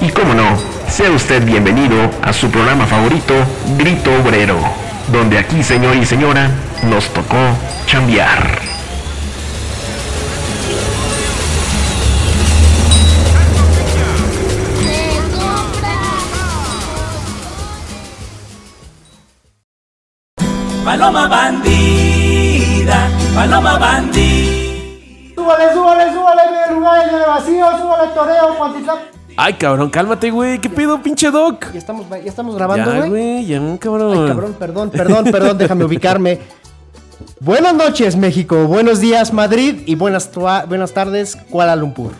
Y cómo no, sea usted bienvenido a su programa favorito, Grito Obrero, donde aquí, señor y señora, nos tocó chambear. Paloma bandida, paloma bandida. Súbale, súbale, súbale, mi lugar de vacío, súbale, toreo, Cuantitlán. Ay, cabrón, cálmate, güey. ¿Qué pedo, pinche doc? Ya estamos, ya estamos grabando, Ya, güey. güey, ya, cabrón. Ay, cabrón, perdón, perdón, perdón, déjame ubicarme. Buenas noches, México. Buenos días, Madrid. Y buenas, buenas tardes, Kuala Lumpur.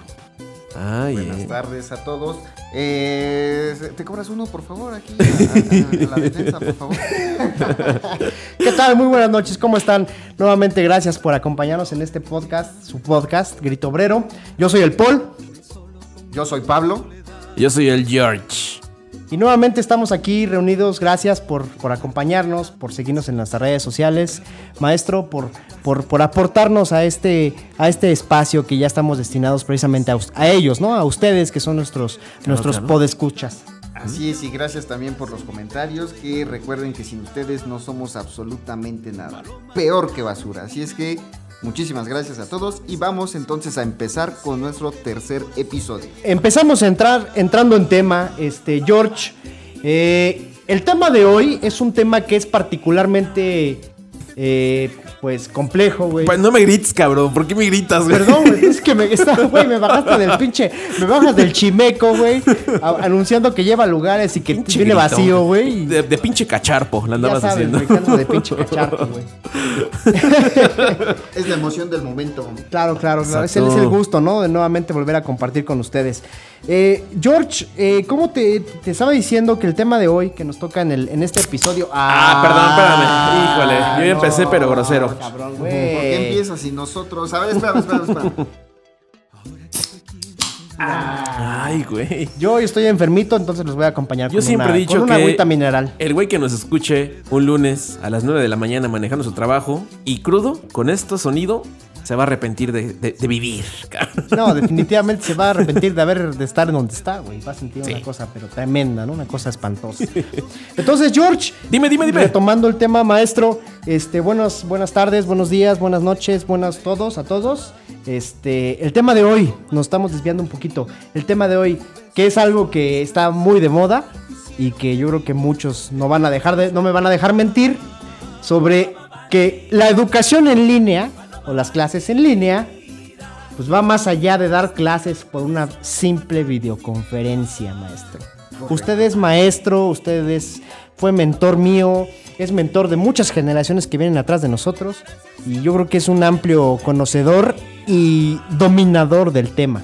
Ay, Buenas eh. tardes a todos. Eh, ¿Te cobras uno, por favor, aquí? A, a- a la defensa, por favor. ¿Qué tal? Muy buenas noches, ¿cómo están? Nuevamente, gracias por acompañarnos en este podcast, su podcast, Grito Obrero. Yo soy el Paul. Yo soy Pablo. Yo soy el George. Y nuevamente estamos aquí reunidos. Gracias por, por acompañarnos, por seguirnos en las redes sociales. Maestro, por, por, por aportarnos a este, a este espacio que ya estamos destinados precisamente a, ellos, ¿no? A ustedes que son nuestros, nuestros claro. podescuchas. Así es, y gracias también por los comentarios. Que recuerden que sin ustedes no somos absolutamente nada. Peor que basura. Así es que muchísimas gracias a todos. Y vamos entonces a empezar con nuestro tercer episodio. Empezamos a entrar, entrando en tema, este, George. eh, el tema de hoy es un tema que es particularmente, eh, pues, complejo, güey. Pa- No me grites, cabrón. ¿Por qué me gritas, güey? Perdón, güey, es que me, está, güey, me bajaste del pinche, me bajas del chimeco, güey, a- anunciando que lleva lugares y que Pinche viene vacío, güey. De, de pinche cacharpo, la Ya andabas sabes, haciendo. ando de pinche cacharpo, güey. Es la emoción del momento. Claro, claro, claro. Es el, es el gusto, ¿no? De nuevamente volver a compartir con ustedes. Eh, George, eh, ¿cómo te, te estaba diciendo que el tema de hoy que nos toca en, el, en este episodio... Ah, perdón, espérame. Híjole, yo ya empecé, pero grosero. Cabrón, ¿Por qué güey. empiezas y nosotros? A ver, espérame, espérame, espérame. Ay, güey. Yo hoy estoy enfermito, entonces los voy a acompañar Yo con siempre una, he dicho con una que agüita mineral. el güey que nos escuche un lunes a las 9 de la mañana manejando su trabajo y crudo con este sonido se va a arrepentir de, de- de vivir. cabrón. No, definitivamente se va a arrepentir de haber de estar en donde está, güey. Va a sentir Sí. una cosa, pero tremenda, ¿no? Una cosa espantosa. Entonces, George, Dime, dime, dime. retomando el tema, maestro, este, buenas, buenas tardes, buenos días, buenas noches, buenas todos, a todos. Este, el tema de hoy, nos estamos desviando un poquito. El tema de hoy, que es algo que está muy de moda y que yo creo que muchos no van a dejar de, no me van a dejar mentir sobre que la educación en línea o las clases en línea pues va más allá de dar clases por una simple videoconferencia, maestro. Usted es maestro, usted es, fue mentor mío, es mentor de muchas generaciones que vienen atrás de nosotros y yo creo que es un amplio conocedor y dominador del tema.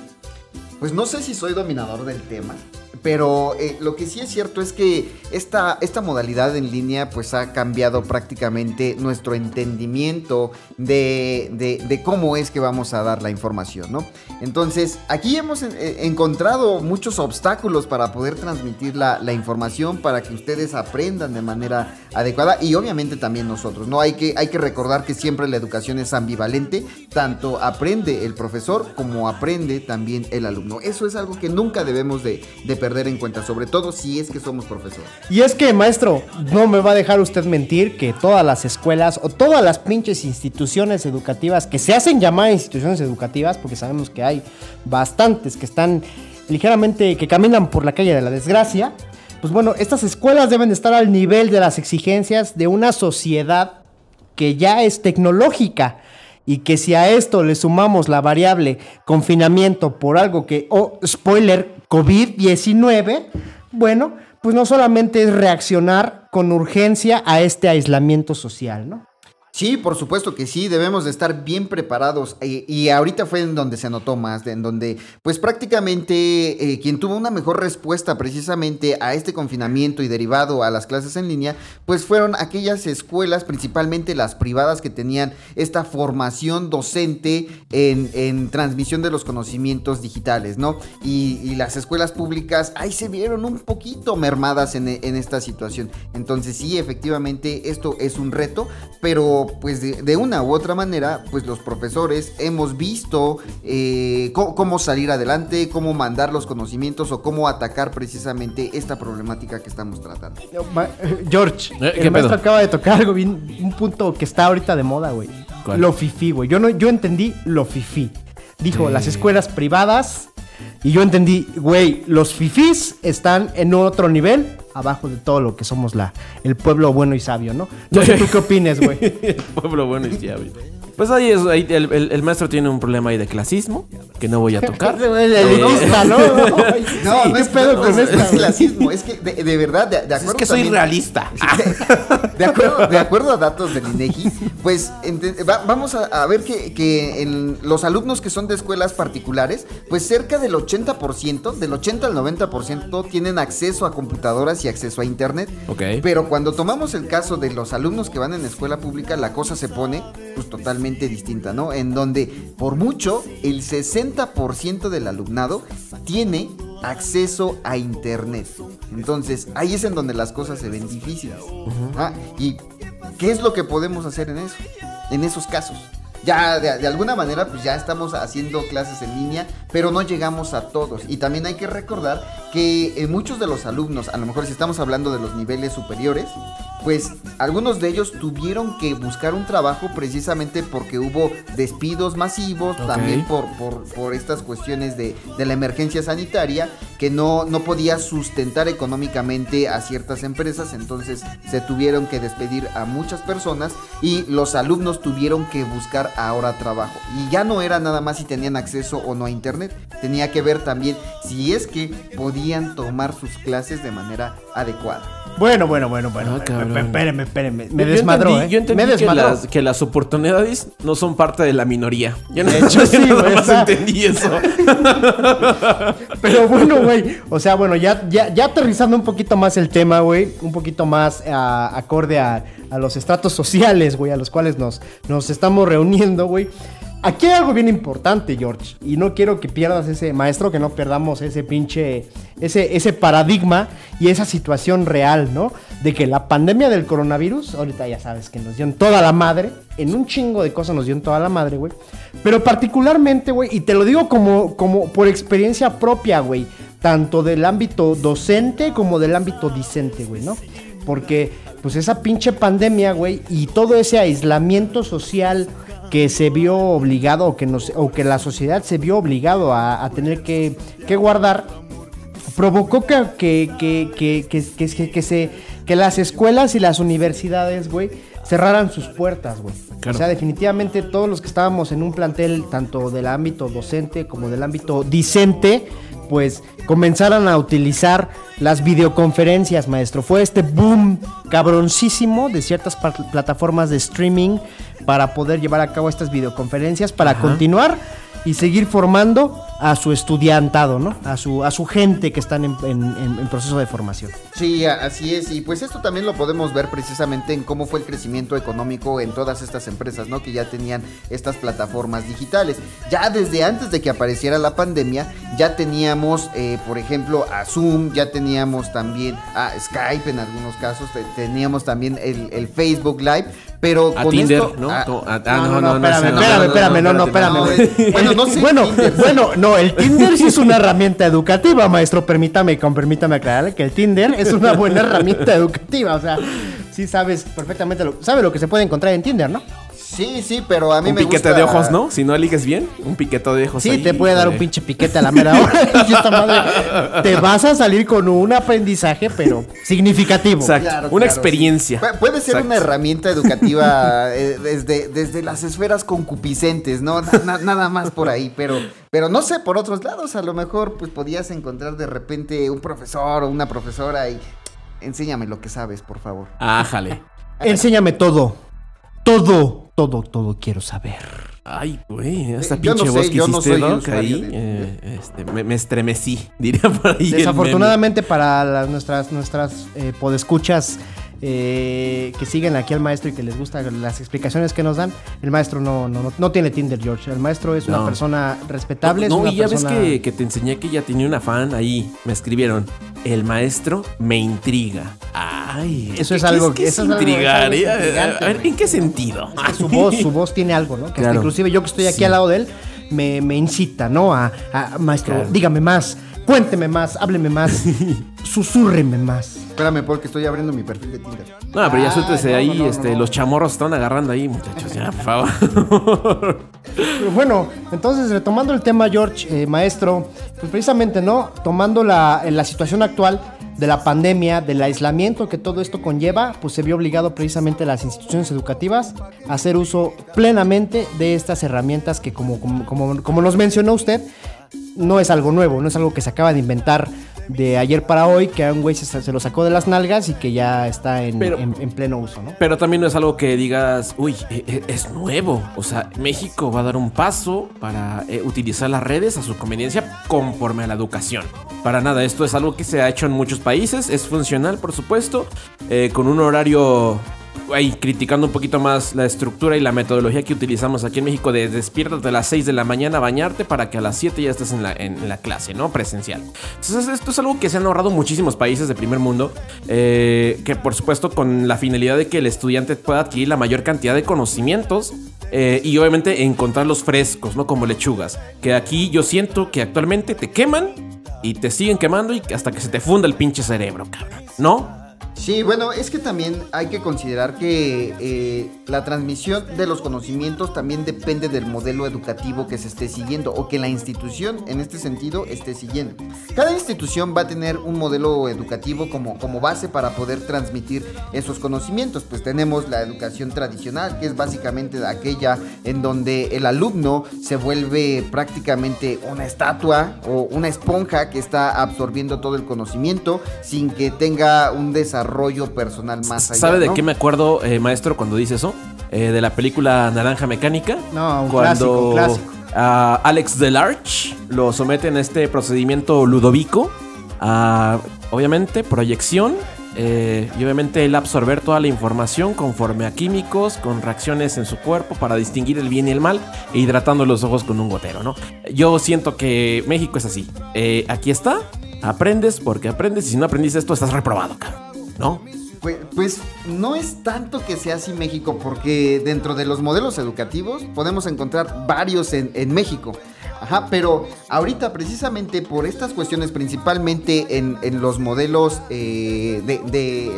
Pues no sé si soy dominador del tema, pero eh, lo que sí es cierto es que esta, esta modalidad en línea pues ha cambiado prácticamente nuestro entendimiento de, de- cómo es que vamos a dar la información, ¿no? Entonces, aquí hemos eh, encontrado muchos obstáculos para poder transmitir la, información, para que ustedes aprendan de manera adecuada y obviamente también nosotros, ¿no? Hay que, hay que recordar que siempre la educación es ambivalente, tanto aprende el profesor como aprende también el alumno. Eso es algo que nunca debemos de, de perder en cuenta, sobre todo si es que somos profesores. Y es que, maestro, no me va a dejar usted mentir que todas las escuelas o todas las pinches instituciones educativas que se hacen llamar instituciones educativas, porque sabemos que hay bastantes que están ligeramente, que caminan por la calle de la desgracia, pues bueno, estas escuelas deben de estar al nivel de las exigencias de una sociedad que ya es tecnológica y que si a esto le sumamos la variable confinamiento por algo que, o spoiler, COVID-19, bueno, pues no solamente es reaccionar con urgencia a este aislamiento social, ¿no? Sí, por supuesto que sí, debemos de estar bien preparados y, y ahorita fue en donde se notó más, en donde pues prácticamente eh, quien tuvo una mejor respuesta precisamente a este confinamiento y derivado a las clases en línea, pues fueron aquellas escuelas, principalmente las privadas que tenían esta formación docente en, en transmisión de los conocimientos digitales, ¿no? Y, y las escuelas públicas ahí se vieron un poquito mermadas en, en esta situación. Entonces sí, efectivamente, esto es un reto, pero pues de, de una u otra manera, pues los profesores hemos visto eh, cómo salir adelante, cómo mandar los conocimientos o cómo atacar precisamente esta problemática que estamos tratando. Eh, George, Eh, ¿qué el maestro pedo? acaba de tocar algo bien, un punto que está ahorita de moda, güey. Lo fifí, güey. Yo no, yo entendí lo fifí. Dijo, las escuelas privadas. Y yo entendí, güey, los fifís están en otro nivel, abajo de todo lo que somos la, el pueblo bueno y sabio, ¿no? No sé tú qué opines, güey. El pueblo bueno y sabio. Pues ahí, es, ahí el, el- el maestro tiene un problema ahí de clasismo que no voy a tocar. El elitista, ¿no? No, ¿Qué no es, pedo no, con es güey? clasismo, es que de, de verdad, de, de acuerdo es que soy también- realista. De acuerdo, de acuerdo a datos del INEGI, pues ente- va- vamos a, a ver que, que en los alumnos que son de escuelas particulares, pues cerca del 80%, del 80 al 90% tienen acceso a computadoras y acceso a internet. Ok. Pero cuando tomamos el caso de los alumnos que van en escuela pública, la cosa se pone pues totalmente distinta, ¿no? En donde por mucho el 60% del alumnado tiene acceso a internet. Entonces, ahí es en donde las cosas se ven difíciles. Ah, ¿Y qué es lo que podemos hacer en eso? En esos casos. Ya de, de alguna manera pues ya estamos haciendo clases en línea, pero no llegamos a todos. Y también hay que recordar que eh, muchos de los alumnos, a lo mejor si estamos hablando de los niveles superiores, pues algunos de ellos tuvieron que buscar un trabajo precisamente porque hubo despidos masivos, también por, por, por estas cuestiones de, de la emergencia sanitaria, que no, no podía sustentar económicamente a ciertas empresas, entonces se tuvieron que despedir a muchas personas y los alumnos tuvieron que buscar ahora trabajo. Y ya no era nada más si tenían acceso o no a internet, tenía que ver también si es que podían tomar sus clases de manera adecuada. Bueno, bueno, bueno, bueno. Ah, cabrón. Espéreme, espéreme. Me Yo desmadró, entendí- ¿eh? Yo entendí me que las, que las oportunidades no son parte de la minoría. Yo no, De hecho, sí, nada güey, más entendí eso. Pero bueno, güey. O sea, bueno, ya, ya, ya aterrizando un poquito más el tema, güey. Un poquito más ah, acorde a, a los estratos sociales, güey, a los cuales nos, nos estamos reuniendo, güey. Aquí hay algo bien importante, George. Y no quiero que pierdas ese maestro, que no perdamos ese pinche. Ese, ese paradigma y esa situación real, ¿no? De que la pandemia del coronavirus, ahorita ya sabes que nos dio en toda la madre. En un chingo de cosas nos dio en toda la madre, güey. Pero particularmente, güey, y te lo digo como, como por experiencia propia, güey. Tanto del ámbito docente como del ámbito discente, güey, ¿no? Porque, pues esa pinche pandemia, güey, y todo ese aislamiento social que se vio obligado o que, nos, o que la sociedad se vio obligado a, a tener que, que guardar, provocó que, que, que, que, que, que- que- que se, que las escuelas y las universidades, güey, cerraran sus puertas, güey. Claro. O sea, definitivamente todos los que estábamos en un plantel, tanto del ámbito docente como del ámbito discente, pues comenzaran a utilizar las videoconferencias, maestro. Fue este boom cabroncísimo de ciertas plataformas de streaming para poder llevar a cabo estas videoconferencias, para continuar y seguir formando a su estudiantado, ¿no? A su, a su gente que están en, en- en- en proceso de formación. Sí, así es. Y pues esto también lo podemos ver precisamente en cómo fue el crecimiento económico en todas estas empresas, ¿no? Que ya tenían estas plataformas digitales. Ya desde antes de que apareciera la pandemia, ya teníamos, eh, por ejemplo, a Zoom, ya teníamos también a Skype en algunos casos, te- teníamos también el, el Facebook Live, pero A con Tinder, esto- ¿no? a- ah, no, no, no, espérame, no, espérame, no, espérame, no, no, espérame. bueno, no sé, Bueno, Tinder. bueno, no, el Tinder sí es una herramienta educativa, maestro. Permítame, con, permítame aclararle que el Tinder es una buena herramienta educativa. O sea, sí sabes perfectamente lo, sabe lo que se puede encontrar en Tinder, ¿no? Sí, sí, pero a mí Un me piquete gusta... de ojos, ¿no? Si no eliges bien, un piquete de ojos. Sí, ahí, te puede dar un pinche piquete a la mera hora. Y esta madre, te vas a salir con un aprendizaje, pero significativo. Exacto. Claro, una claro, experiencia. sí. Puede ser Exacto. una herramienta educativa eh, desde, desde las esferas concupiscentes, ¿no? Na- na- nada más por ahí, pero, pero no sé, por otros lados, a lo mejor pues podías encontrar de repente un profesor o una profesora y enséñame lo que sabes, por favor. Ájale. Enséñame todo. Todo, todo, todo quiero saber. Ay, güey, esta Eh, yo no pinche sé, voz que no hiciste, de- eh, este, me, me estremecí, diría por ahí. Desafortunadamente para las- nuestras, nuestras eh, podescuchas eh, que siguen aquí al maestro y que les gustan las explicaciones que nos dan, el maestro no, no, no, no tiene Tinder, George. El maestro es una persona respetable. No, es y ya persona... ves que, que te enseñé que ya tenía una fan ahí. Me escribieron, el maestro me intriga. Ay, Eso es ¿qué- algo que- es es intrigar, es A ver. ¿en qué sentido? que su voz, su voz tiene algo, ¿no? Que Claro. inclusive yo que estoy aquí Sí. al lado de él, me, me incita, ¿no? A, a- maestro, Claro. dígame más, cuénteme más, hábleme más, susúrreme más. Espérame, porque estoy abriendo mi perfil de Tinder. No, pero ya Ah, suéltese no, ahí, no, no, este, no. los chamorros están agarrando ahí, muchachos, ya, por favor. Pero bueno, entonces retomando el tema, George, eh, maestro, pues precisamente, ¿no? Tomando la, la situación actual de la pandemia, del aislamiento que todo esto conlleva, pues se vio obligado precisamente las instituciones educativas a hacer uso plenamente de estas herramientas que como, como, como, como nos mencionó usted, no es algo nuevo, no es algo que se acaba de inventar de ayer para hoy, que a un güey se, se lo sacó de las nalgas y que ya está en, Pero- en- en pleno uso, ¿no? Pero también no es algo que digas, uy, e- e- es nuevo. O sea, México va a dar un paso para eh, utilizar las redes a su conveniencia conforme a la educación. Para nada, esto es algo que se ha hecho en muchos países, es funcional, por supuesto, eh, con un horario... Ahí criticando un poquito más la estructura y la metodología que utilizamos aquí en México de despiértate a las 6 de la mañana a bañarte para que a las 7 ya estés en la, en la clase, ¿no? Presencial. Entonces esto es algo que se han ahorrado muchísimos países de primer mundo, eh, que por supuesto con la finalidad de que el estudiante pueda adquirir la mayor cantidad de conocimientos eh, y obviamente encontrarlos frescos, ¿no? Como lechugas. Que aquí yo siento que actualmente te queman y te siguen quemando y hasta que se te funda el pinche cerebro, cabrón. ¿No? Sí, bueno, es que también hay que considerar que eh, la transmisión de los conocimientos también depende del modelo educativo que se esté siguiendo o que la institución en este sentido esté siguiendo. Cada institución va a tener un modelo educativo como, como base para poder transmitir esos conocimientos. Pues tenemos la educación tradicional, que es básicamente aquella en donde el alumno se vuelve prácticamente una estatua o una esponja que está absorbiendo todo el conocimiento sin que tenga un desarrollo personal más allá. ¿Sabe de ¿no? qué me acuerdo, eh, maestro, cuando dice eso? Eh, de la película Naranja Mecánica. No, un cuando clásico, un clásico. a Alex Delarge lo someten a este procedimiento ludovico. A, obviamente, proyección. eh, y obviamente él absorber toda la información conforme a químicos, con reacciones en su cuerpo para distinguir el bien y el mal, e hidratando los ojos con un gotero, ¿no? Yo siento que México es así. Eh, aquí está, aprendes porque aprendes, y si no aprendiste esto, estás reprobado, cabrón, ¿no? Pues, pues no es tanto que sea así México, porque dentro de los modelos educativos podemos encontrar varios en, en México. Ajá, pero ahorita precisamente por estas cuestiones, principalmente en, los modelos eh,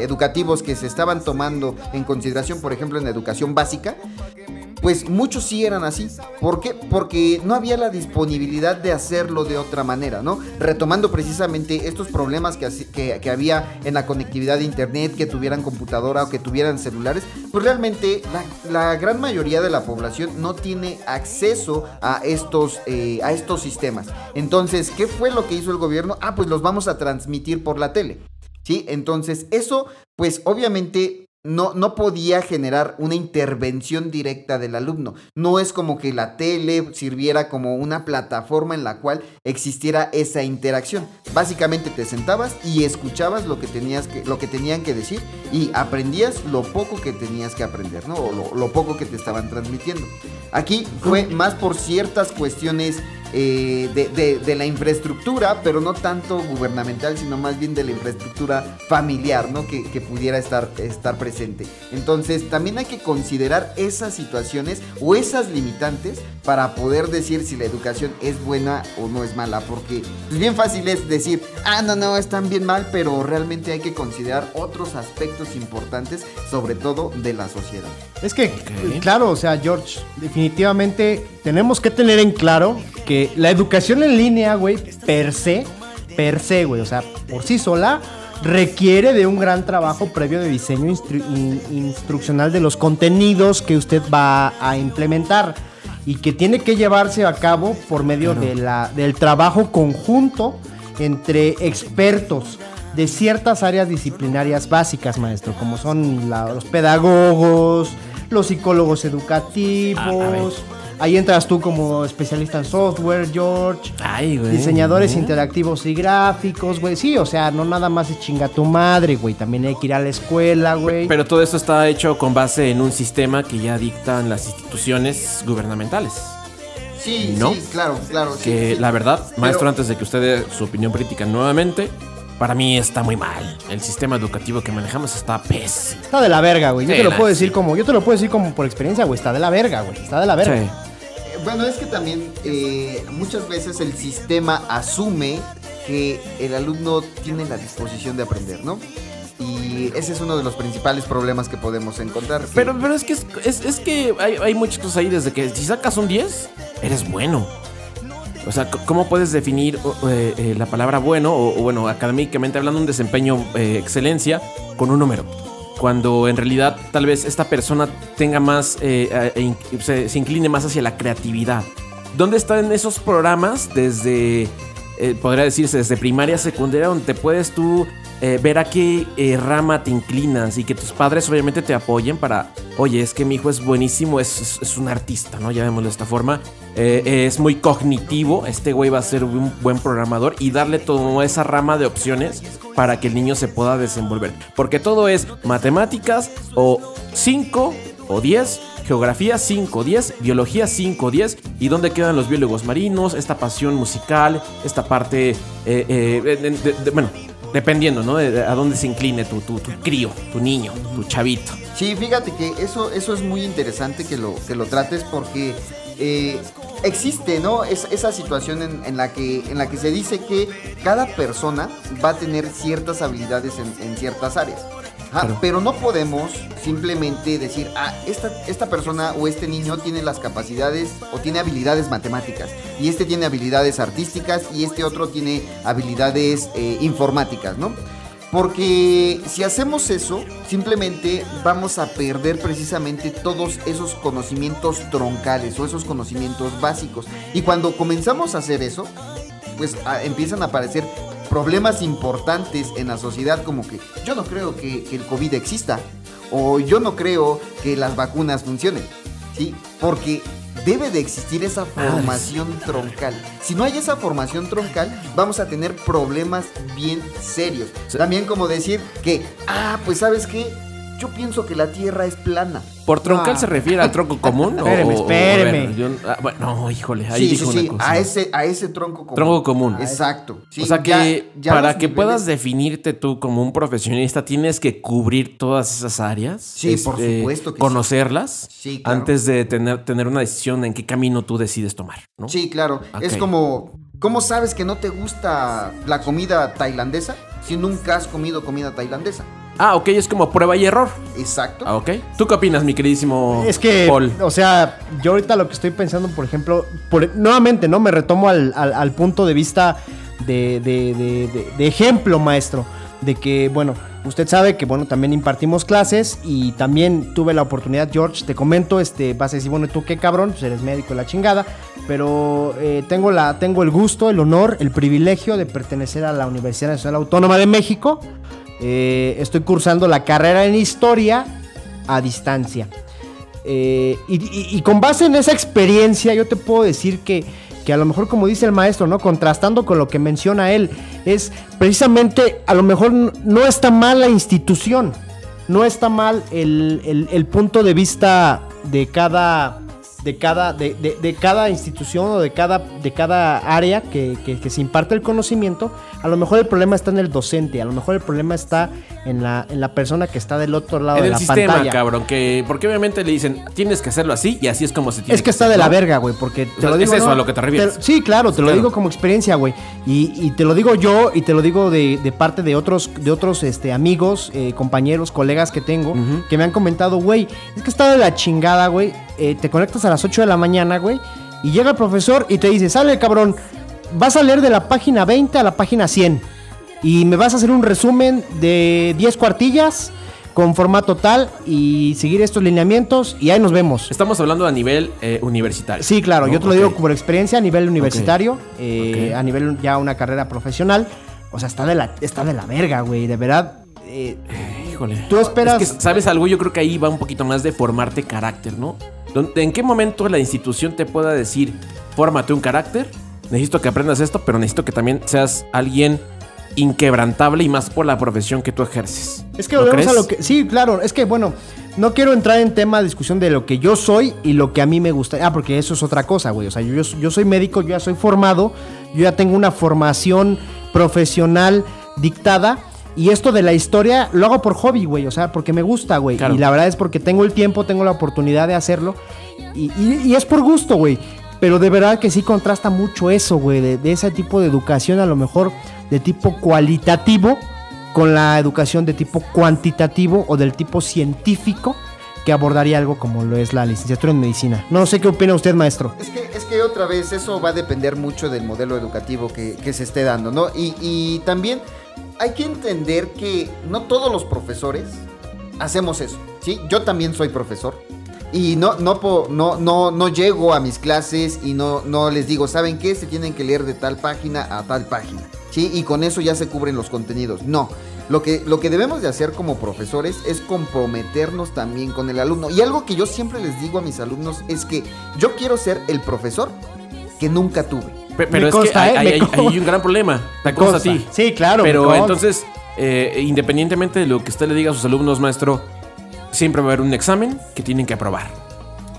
educativos que se estaban tomando en consideración, por ejemplo, en educación básica, pues muchos sí eran así. ¿Por qué? Porque no había la disponibilidad de hacerlo de otra manera, ¿no? Retomando precisamente estos problemas que, había en la conectividad de internet, que tuvieran computadora o que tuvieran celulares, pues realmente la, la gran mayoría de la población no tiene acceso a estos, eh, a estos sistemas. Entonces, ¿qué fue lo que hizo el gobierno? Ah, pues los vamos a transmitir por la tele. ¿Sí? Entonces, eso, pues obviamente no, no podía generar una intervención directa del alumno. No es como que la tele sirviera como una plataforma en la cual existiera esa interacción. Básicamente te sentabas y escuchabas lo que, tenías que, lo que tenían que decir y aprendías lo poco que tenías que aprender, ¿no? O lo, lo poco que te estaban transmitiendo. Aquí fue más por ciertas cuestiones eh, de, de- de la infraestructura, pero no tanto gubernamental, sino más bien de la infraestructura familiar, ¿no? Que, que pudiera estar, estar presente. Entonces, también hay que considerar esas situaciones o esas limitantes para poder decir si la educación es buena o no es mala, porque es bien fácil es decir, ah, no, no, están bien mal, pero realmente hay que considerar otros aspectos importantes, sobre todo de la sociedad. Es que, claro, o sea, George, definitivamente tenemos que tener en claro que la educación en línea, güey, per se, per se, güey, o sea, por sí sola, requiere de un gran trabajo previo de diseño instru- in- instruccional de los contenidos que usted va a implementar y que tiene que llevarse a cabo por medio de la, del trabajo conjunto entre expertos de ciertas áreas disciplinarias básicas, maestro, como son la- los pedagogos, los psicólogos educativos. Ahí entras tú como especialista en software, George. Ay, güey. Diseñadores interactivos y gráficos, güey. Sí, o sea, no nada más es chinga tu madre, güey. También hay que ir a la escuela, güey. Pero todo esto está hecho con base en un sistema que ya dictan las instituciones gubernamentales. Sí, ¿No? sí, claro, claro. Que sí. la verdad, maestro, Pero- antes de que usted dé su opinión política nuevamente, para mí está muy mal. El sistema educativo que manejamos está pésimo. Está de la verga, güey. Yo Sí, te lo puedo decir como, yo te lo puedo decir como por experiencia, güey. Está de la verga, güey. Está de la verga. Bueno, es que también eh, muchas veces el sistema asume que el alumno tiene la disposición de aprender, ¿no? Y ese es uno de los principales problemas que podemos encontrar. Pero, pero es que, es, es- es que hay, hay muchas cosas ahí desde que si sacas un 10, eres bueno. O sea, ¿cómo puedes definir eh, eh, la palabra bueno o, o, bueno, académicamente hablando, un desempeño eh, excelencia con un número? Cuando en realidad tal vez esta persona tenga más, eh, eh, se incline más hacia la creatividad. ¿Dónde están esos programas desde, eh, podría decirse, desde primaria, secundaria, donde te puedes tú eh, ver a qué eh, rama te inclinas y que tus padres obviamente te apoyen para, oye, es que mi hijo es buenísimo, es, es- un artista, ¿no? Llamémoslo de esta forma. Eh, es muy cognitivo, este güey va a ser un buen programador y darle toda esa rama de opciones para que el niño se pueda desenvolver. Porque todo es matemáticas o 5 o 10 Geografía 5, 10, biología 5, 10. ¿Y dónde quedan los biólogos marinos? Esta pasión musical, esta parte, bueno, dependiendo, ¿no? De- a dónde se incline tu, tu, tu crío, tu niño, tu chavito. Sí, fíjate que eso, eso es muy interesante que lo, que lo trates porque eh, existe, ¿no? Es, esa situación en, en la que, en la que se dice que cada persona va a tener ciertas habilidades en ciertas áreas. Ajá, Claro. Pero no podemos simplemente decir, ah, esta, esta persona o este niño tiene las capacidades o tiene habilidades matemáticas, y este tiene habilidades artísticas, y este otro tiene habilidades eh, informáticas, ¿no? Porque si hacemos eso, simplemente vamos a perder precisamente todos esos conocimientos troncales o esos conocimientos básicos. Y cuando comenzamos a hacer eso, pues a- empiezan a aparecer problemas importantes en la sociedad como que yo no creo que, que el COVID exista o yo no creo que las vacunas funcionen, ¿sí? Porque debe de existir esa formación troncal. Si no hay esa formación troncal, vamos a tener problemas bien serios. También como decir que, ah, pues sabes qué, yo pienso que la Tierra es plana. ¿Por troncal Ah. se refiere al tronco común? o- Espéreme, espéreme. bueno, yo- ah, bueno, no, híjole, ahí sí, dijo sí, una sí, cosa. a ese, a ese tronco común. Tronco común. Exacto. Sí, o sea que ya- ya para que niveles- puedas definirte tú como un profesionista tienes que cubrir todas esas áreas. Sí, por supuesto que. Conocerlas Sí, claro. antes de tener, tener una decisión en qué camino tú decides tomar, ¿no? Sí, claro. Es como, ¿cómo sabes que no te gusta la comida tailandesa si nunca has comido comida tailandesa? Ah, ok, es como prueba y error. Exacto. Ah, ok. ¿Tú qué opinas, mi queridísimo Es que, Paul? o sea, yo ahorita lo que estoy pensando, por ejemplo, por- nuevamente, ¿no? Me retomo al, al- al punto de vista de, de- de- de- de ejemplo, maestro. De que, bueno, usted sabe que, bueno, también impartimos clases y también tuve la oportunidad, George, te comento, este, vas a decir, bueno, ¿tú qué cabrón? Pues eres médico de la chingada, pero eh, tengo, la, tengo el gusto, el honor, el privilegio de pertenecer a la Universidad Nacional Autónoma de México. Eh, estoy cursando la carrera en historia a distancia. Eh, y, con base en esa experiencia, yo te puedo decir que, que a lo mejor, como dice el maestro, ¿no? Contrastando con lo que menciona él, es precisamente, a lo mejor no está mal la institución, no está mal el- el punto de vista de cada. De cada, de, de- de cada institución o de cada, de cada área que, que- que se imparte el conocimiento, a lo mejor el problema está en el docente, a lo mejor el problema está en la, en la persona que está del otro lado En de el la sistema, pantalla. cabrón, que porque obviamente le dicen, tienes que hacerlo así y así es como se tiene Es que está hacer, de la verga, güey, porque te sea, lo es digo. eso ¿no? a lo que te refieres. sí, claro, te lo digo como experiencia, güey. Y, y te lo digo yo y te lo digo de, de parte de otros, de otros este, amigos, eh, compañeros, colegas que tengo, que me han comentado, güey, es que está de la chingada, güey. Eh, te conectas a las 8 de la mañana, güey, y llega el profesor y te dice, sale, cabrón, vas a leer de la página 20 a la página 100. Y me vas a hacer un resumen de 10 cuartillas con formato tal y seguir estos lineamientos y ahí nos vemos. Estamos hablando a nivel eh, universitario. Sí, claro, ¿no? yo te lo digo por experiencia a nivel universitario, eh, a nivel ya una carrera profesional. O sea, está de la, está de la verga, güey, de verdad. eh, Híjole. Tú esperas- Es que, ¿sabes algo? Yo creo que ahí va un poquito más de formarte carácter, ¿no? ¿En qué momento la institución te pueda decir, fórmate un carácter? Necesito que aprendas esto, pero necesito que también seas alguien inquebrantable y más por la profesión que tú ejerces. es que ¿No volvemos a lo que. Sí, claro, es que bueno, no quiero entrar en tema de discusión de lo que yo soy y lo que a mí me gusta. Ah, porque eso es otra cosa, güey. O sea, yo, yo, yo soy médico, yo ya soy formado, yo ya tengo una formación profesional dictada. Y esto de la historia lo hago por hobby, güey. O sea, porque me gusta, güey. Claro. Y la verdad es porque tengo el tiempo, tengo la oportunidad de hacerlo. Y, y- y es por gusto, güey. Pero de verdad que sí contrasta mucho eso, güey. De, de ese tipo de educación, a lo mejor de tipo cualitativo, con la educación de tipo cuantitativo o del tipo científico, que abordaría algo como lo es la licenciatura en medicina. No sé qué opina usted, maestro. Es que, es que otra vez eso va a depender mucho del modelo educativo que, que se esté dando, ¿no? Y, y también hay que entender que no todos los profesores hacemos eso, ¿sí? Yo también soy profesor. Y no, no, no, no llego a mis clases y no, no les digo, ¿saben qué? Se tienen que leer de tal página a tal página, ¿sí? Y con eso ya se cubren los contenidos. No. Lo que, lo que debemos de hacer como profesores es comprometernos también con el alumno. Y algo que yo siempre les digo a mis alumnos es que yo quiero ser el profesor que nunca tuve. Pe- Pero Me es consta, que hay, ¿eh? hay- un gran problema. Te consta a ti. Sí, claro, Pero entonces, eh, independientemente de lo que usted le diga a sus alumnos, maestro, siempre va a haber un examen que tienen que aprobar.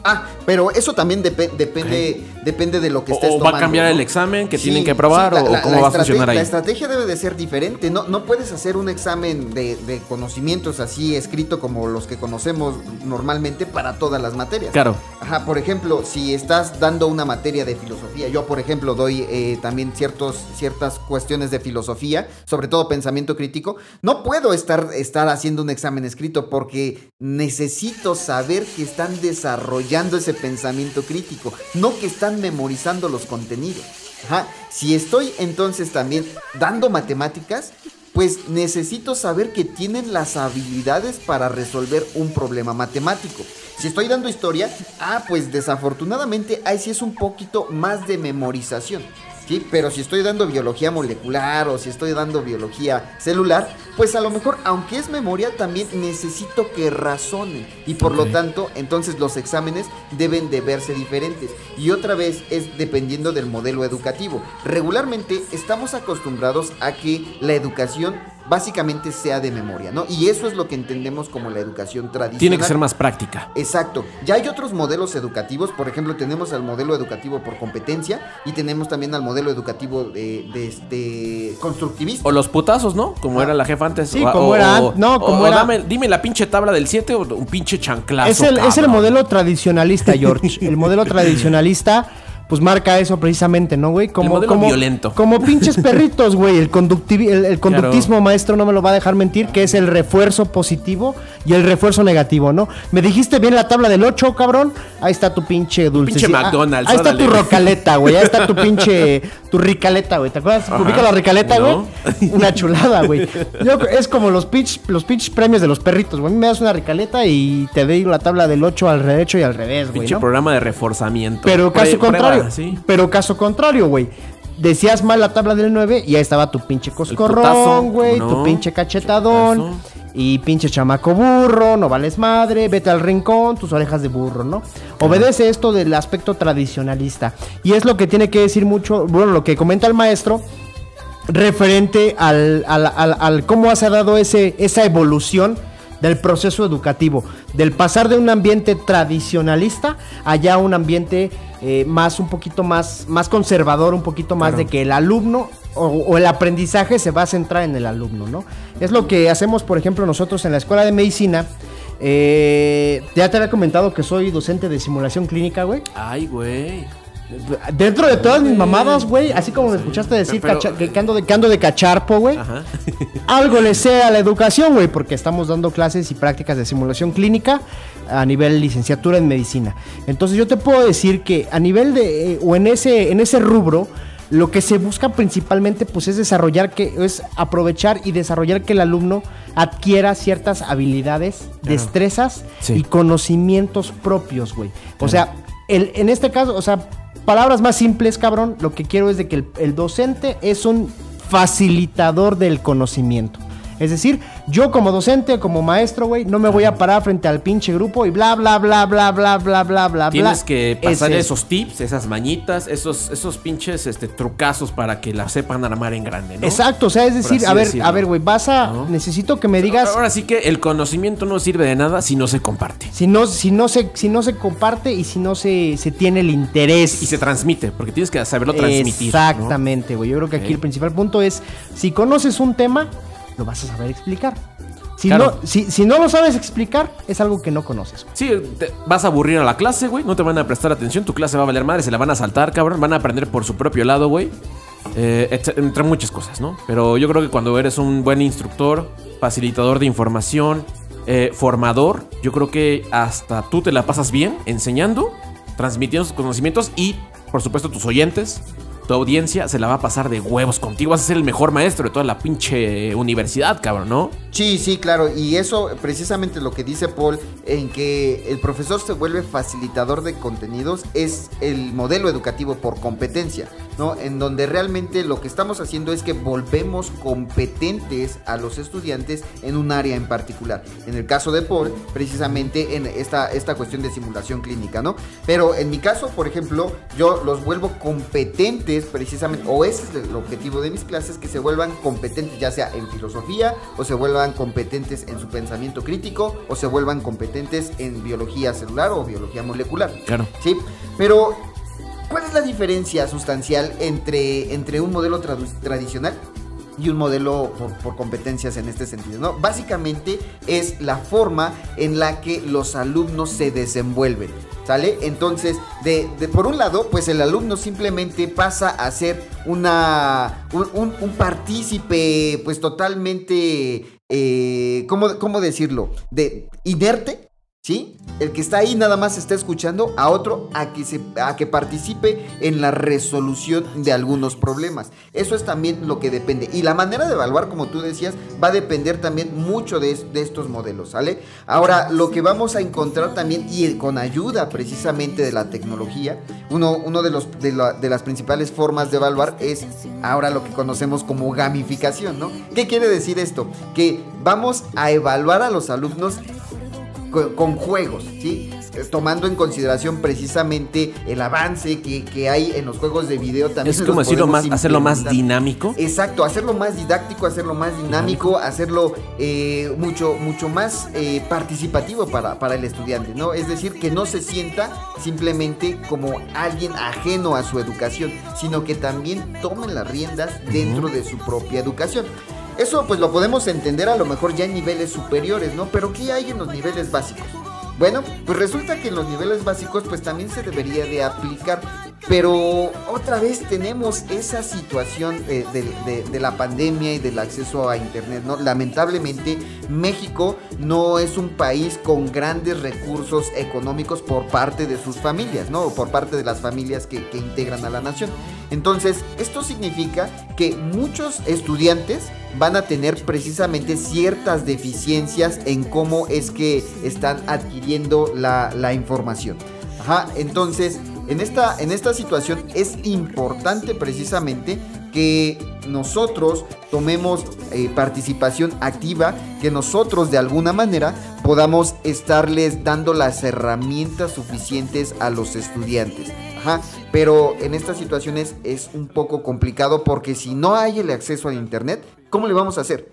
Ah, pero eso también depe- depende, depende de lo que O- estés o va a tomando, cambiar ¿no? el examen que tienen que aprobar, o- o cómo va a funcionar ahí. La estrategia debe de ser diferente. No, no puedes hacer un examen de, de conocimientos así escrito como los que conocemos normalmente para todas las materias. Claro. Ajá, por ejemplo, si estás dando una materia de filosofía, yo por ejemplo doy eh, también ciertos, ciertas cuestiones de filosofía, sobre todo pensamiento crítico, no puedo estar, estar haciendo un examen escrito porque necesito saber que están desarrollando ese pensamiento crítico, no que están memorizando los contenidos. Ajá, si estoy entonces también dando matemáticas, pues necesito saber que tienen las habilidades para resolver un problema matemático. Si estoy dando historia, ah, pues desafortunadamente ahí sí es un poquito más de memorización. ¿Sí? Pero si estoy dando biología molecular o si estoy dando biología celular, pues a lo mejor, aunque es memoria, también necesito que razonen. Y por lo tanto, entonces los exámenes deben de verse diferentes. Y otra vez es dependiendo del modelo educativo. Regularmente estamos acostumbrados a que la educación básicamente sea de memoria, ¿no? Y eso es lo que entendemos como la educación tradicional. Tiene que ser más práctica. Exacto. Ya hay otros modelos educativos, por ejemplo, tenemos al modelo educativo por competencia y tenemos también al modelo educativo de, de este constructivista. O los putazos, ¿no? Como Ah. era la jefa antes. Sí, O- como o- era o- no, como era- dame- dime la pinche tabla del 7 o un pinche chanclazo. Es el, es el modelo tradicionalista, George. El modelo tradicionalista, pues marca eso precisamente, ¿no, güey? Como, como, violento. Como pinches perritos, güey. El, el, el conductismo, maestro, no me lo va a dejar mentir, que es el refuerzo positivo y el refuerzo negativo, ¿no? Me dijiste bien la tabla del 8, cabrón. Ahí está tu pinche dulce. Pinche McDonald's, Ahí está órale, tu rocaleta, güey. Ahí está tu pinche. Tu ricaleta, güey. ¿Te acuerdas? Ajá. ¿Ubica la ricaleta, No. güey? Una chulada, güey. Yo- Es como los pinch, los pinches premios de los perritos, güey. A mí me das una ricaleta y te doy la tabla del 8 al derecho y al revés, güey. Pinche ¿no? programa de reforzamiento. Pero caso Pre- sí. Pero caso contrario, güey. Decías mal la tabla del 9 y ahí estaba tu pinche coscorrón, güey. ¿no? Tu pinche cachetadón. Putazo. Y pinche chamaco burro, no vales madre, vete al rincón, tus orejas de burro, ¿no? Obedece esto del aspecto tradicionalista. Y es lo que tiene que decir mucho, bueno, lo que comenta el maestro, referente al, al- al- al cómo se ha dado ese, esa evolución del proceso educativo, del pasar de un ambiente tradicionalista allá a un ambiente eh, más, un poquito más, más conservador, un poquito más de que el alumno o, o el aprendizaje se va a centrar en el alumno, ¿no? Es lo que hacemos, por ejemplo, nosotros en la escuela de medicina. Eh, ya te había comentado que soy docente de simulación clínica, güey. Ay, güey. Dentro de todas mis mamadas, güey, así como me escuchaste decir Pero- cacha- que, ando de, que ando de cacharpo, güey, algo le sé a la educación, güey, porque estamos dando clases y prácticas de simulación clínica a nivel licenciatura en medicina. Entonces yo te puedo decir que a nivel de, eh, o en ese, en ese rubro, lo que se busca principalmente pues es desarrollar que es aprovechar y desarrollar que el alumno adquiera ciertas habilidades, destrezas Sí. y conocimientos propios, güey. O sea, el- en este caso, o sea, palabras más simples, cabrón, lo que quiero es de que el, docente es un facilitador del conocimiento. Es decir, yo como docente, como maestro, güey, no me voy a parar frente al pinche grupo y bla, bla, bla, bla, bla, bla, bla, bla. Tienes que pasar esos tips, esas mañitas, esos, esos pinches este, trucazos para que la sepan armar en grande, ¿no? Exacto, o sea, es decir, a ver, a ver, güey, vas a. Necesito que me digas. Ahora sí que el conocimiento no sirve de nada si no se comparte. Si no, si no, se, si no se comparte y si no se, se tiene el interés. Y se transmite, porque tienes que saberlo transmitir. Exactamente, güey. Yo creo que aquí el principal punto es: si conoces un tema lo vas a saber explicar. Si, Claro. no, si, si no lo sabes explicar, es algo que no conoces. güey. Sí, te- vas a aburrir a la clase, güey. No te van a prestar atención. Tu clase va a valer madre. Se la van a saltar, cabrón. Van a aprender por su propio lado, güey. Eh, entre muchas cosas, ¿no? Pero yo creo que cuando eres un buen instructor, facilitador de información, eh, formador, yo creo que hasta tú te la pasas bien enseñando, transmitiendo sus conocimientos y, por supuesto, tus oyentes. Tu audiencia se la va a pasar de huevos contigo. Vas a ser el mejor maestro de toda la pinche universidad, cabrón, ¿no? Sí, sí, claro. Y eso precisamente lo que dice Paul, en que el profesor se vuelve facilitador de contenidos, es el modelo educativo por competencia, ¿no? En donde realmente lo que estamos haciendo es que volvemos competentes a los estudiantes en un área en particular. En el caso de Paul, precisamente en esta, esta cuestión de simulación clínica, ¿no? Pero en mi caso, por ejemplo, yo los vuelvo competentes precisamente, o ese es el objetivo de mis clases, que se vuelvan competentes ya sea en filosofía, o se vuelvan competentes en su pensamiento crítico, o se vuelvan competentes en biología celular o biología molecular. Claro. ¿Sí? Pero, ¿cuál es la diferencia sustancial entre, entre un modelo tradicional y un modelo por, por competencias en este sentido? ¿no? Básicamente es la forma en la que los alumnos se desenvuelven. ¿Sale? Entonces, por un lado, pues el alumno simplemente pasa a ser un, un- un partícipe, pues totalmente, eh, ¿cómo, ¿cómo decirlo? De inerte, ¿Sí? El que está ahí nada más está escuchando a otro a que, se, a que participe en la resolución de algunos problemas. Eso es también lo que depende. Y la manera de evaluar, como tú decías, va a depender también mucho de, de estos modelos, ¿sale? Ahora, lo que vamos a encontrar también, y con ayuda precisamente de la tecnología, uno, uno de, de, de las principales formas de evaluar es ahora lo que conocemos como gamificación, ¿no? ¿Qué quiere decir esto? Que vamos a evaluar a los alumnos co- con juegos, ¿sí? Eh, Tomando en consideración precisamente el avance que, que hay en los juegos de video también. Es como decirlo más, hacerlo más dinámico. Exacto, hacerlo más didáctico, hacerlo más dinámico, hacerlo eh, mucho, mucho más eh, participativo para, para el estudiante, ¿no? Es decir, que no se sienta simplemente como alguien ajeno a su educación, sino que también tomen las riendas dentro de su propia educación. Eso pues lo podemos entender a lo mejor ya en niveles superiores, ¿no? Pero ¿qué hay en los niveles básicos? Bueno, pues resulta que en los niveles básicos pues también se debería de aplicar, pero otra vez tenemos esa situación eh, de, la pandemia y del acceso a internet, ¿no? Lamentablemente México no es un país con grandes recursos económicos por parte de sus familias, ¿no? Por parte de las familias que integran a la nación. Entonces, esto significa que muchos estudiantes van a tener precisamente ciertas deficiencias en cómo es que están adquiriendo la, información. Ajá, entonces, en esta, en esta situación es importante precisamente que nosotros tomemos eh, participación activa, que nosotros de alguna manera podamos estarles dando las herramientas suficientes a los estudiantes. Ajá, pero en estas situaciones es un poco complicado porque si no hay el acceso a internet, ¿cómo le vamos a hacer?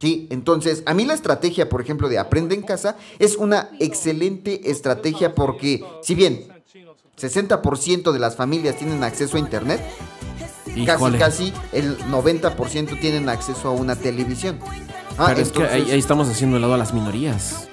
Sí, entonces a mí la estrategia, por ejemplo, de Aprende en Casa es una excelente estrategia porque si bien 60% de las familias tienen acceso a internet, casi Híjole. casi el 90% tienen acceso a una televisión. Ah, Pero es que ahí, entonces, ahí estamos haciendo de lado a las minorías.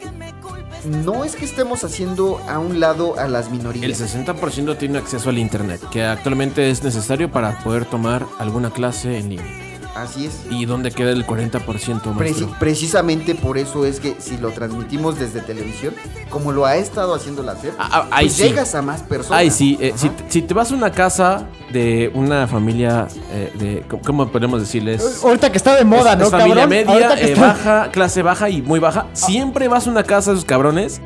No es que estemos haciendo a un lado a las El minorías. 60% tiene acceso al internet, que actualmente es necesario para poder tomar alguna clase en línea. Así es. ¿Y dónde queda el 40% Preci- maestro? precisamente por eso es que si lo transmitimos desde televisión, como lo ha estado haciendo la SEP, Ah, ah, pues sí. llegas a más personas. Ay, sí, eh, si, si te vas a una casa de una familia eh, de, ¿cómo- ¿cómo podemos decirles? Ahorita que está de moda, Es- ¿no, es familia cabrón? media, eh, está- baja, clase baja y muy baja. Siempre vas a una casa de esos cabrones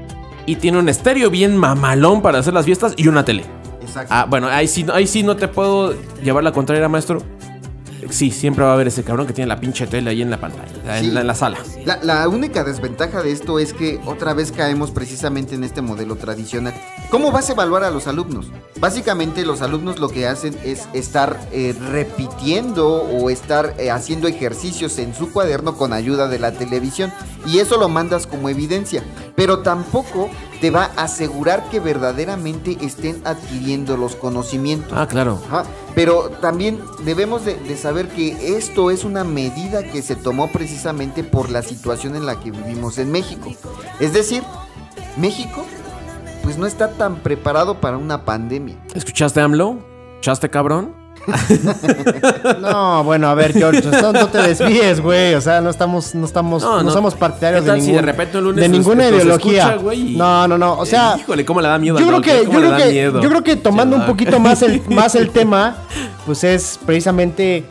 y tiene un estéreo bien mamalón para hacer las fiestas y una tele. Exacto. Ah, bueno, ahí sí, ahí sí no te puedo llevar la contraria, maestro. Sí, siempre va a haber ese cabrón que tiene la pinche tele ahí en la pantalla, en, la, en la sala. La, la única desventaja de esto es que otra vez caemos precisamente en este modelo tradicional. ¿Cómo vas a evaluar a los alumnos? Básicamente los alumnos lo que hacen es estar eh, repitiendo o estar eh, haciendo ejercicios en su cuaderno con ayuda de la televisión y eso lo mandas como evidencia, pero tampoco te va a asegurar que verdaderamente estén adquiriendo los conocimientos. Ah, claro. Ajá, Pero también debemos de, de saber que esto es una medida que se tomó precisamente por la situación en la que vivimos en México. Es decir, México pues no está tan preparado para una pandemia. ¿Escuchaste, AMLO? ¿Escuchaste, cabrón? No, bueno, a ver, George, no, no te desvíes, güey. O sea, no estamos, no estamos, No, no, no. somos partidarios ¿Qué de si ningún, de repente un lunes de nos- ninguna ideología. escucha, güey, y- no, no, no. O sea, Híjole, ¿cómo le da miedo yo creo que, eh? yo ¿Cómo le creo que, miedo? yo creo que tomando un poquito más el, más el tema, pues es precisamente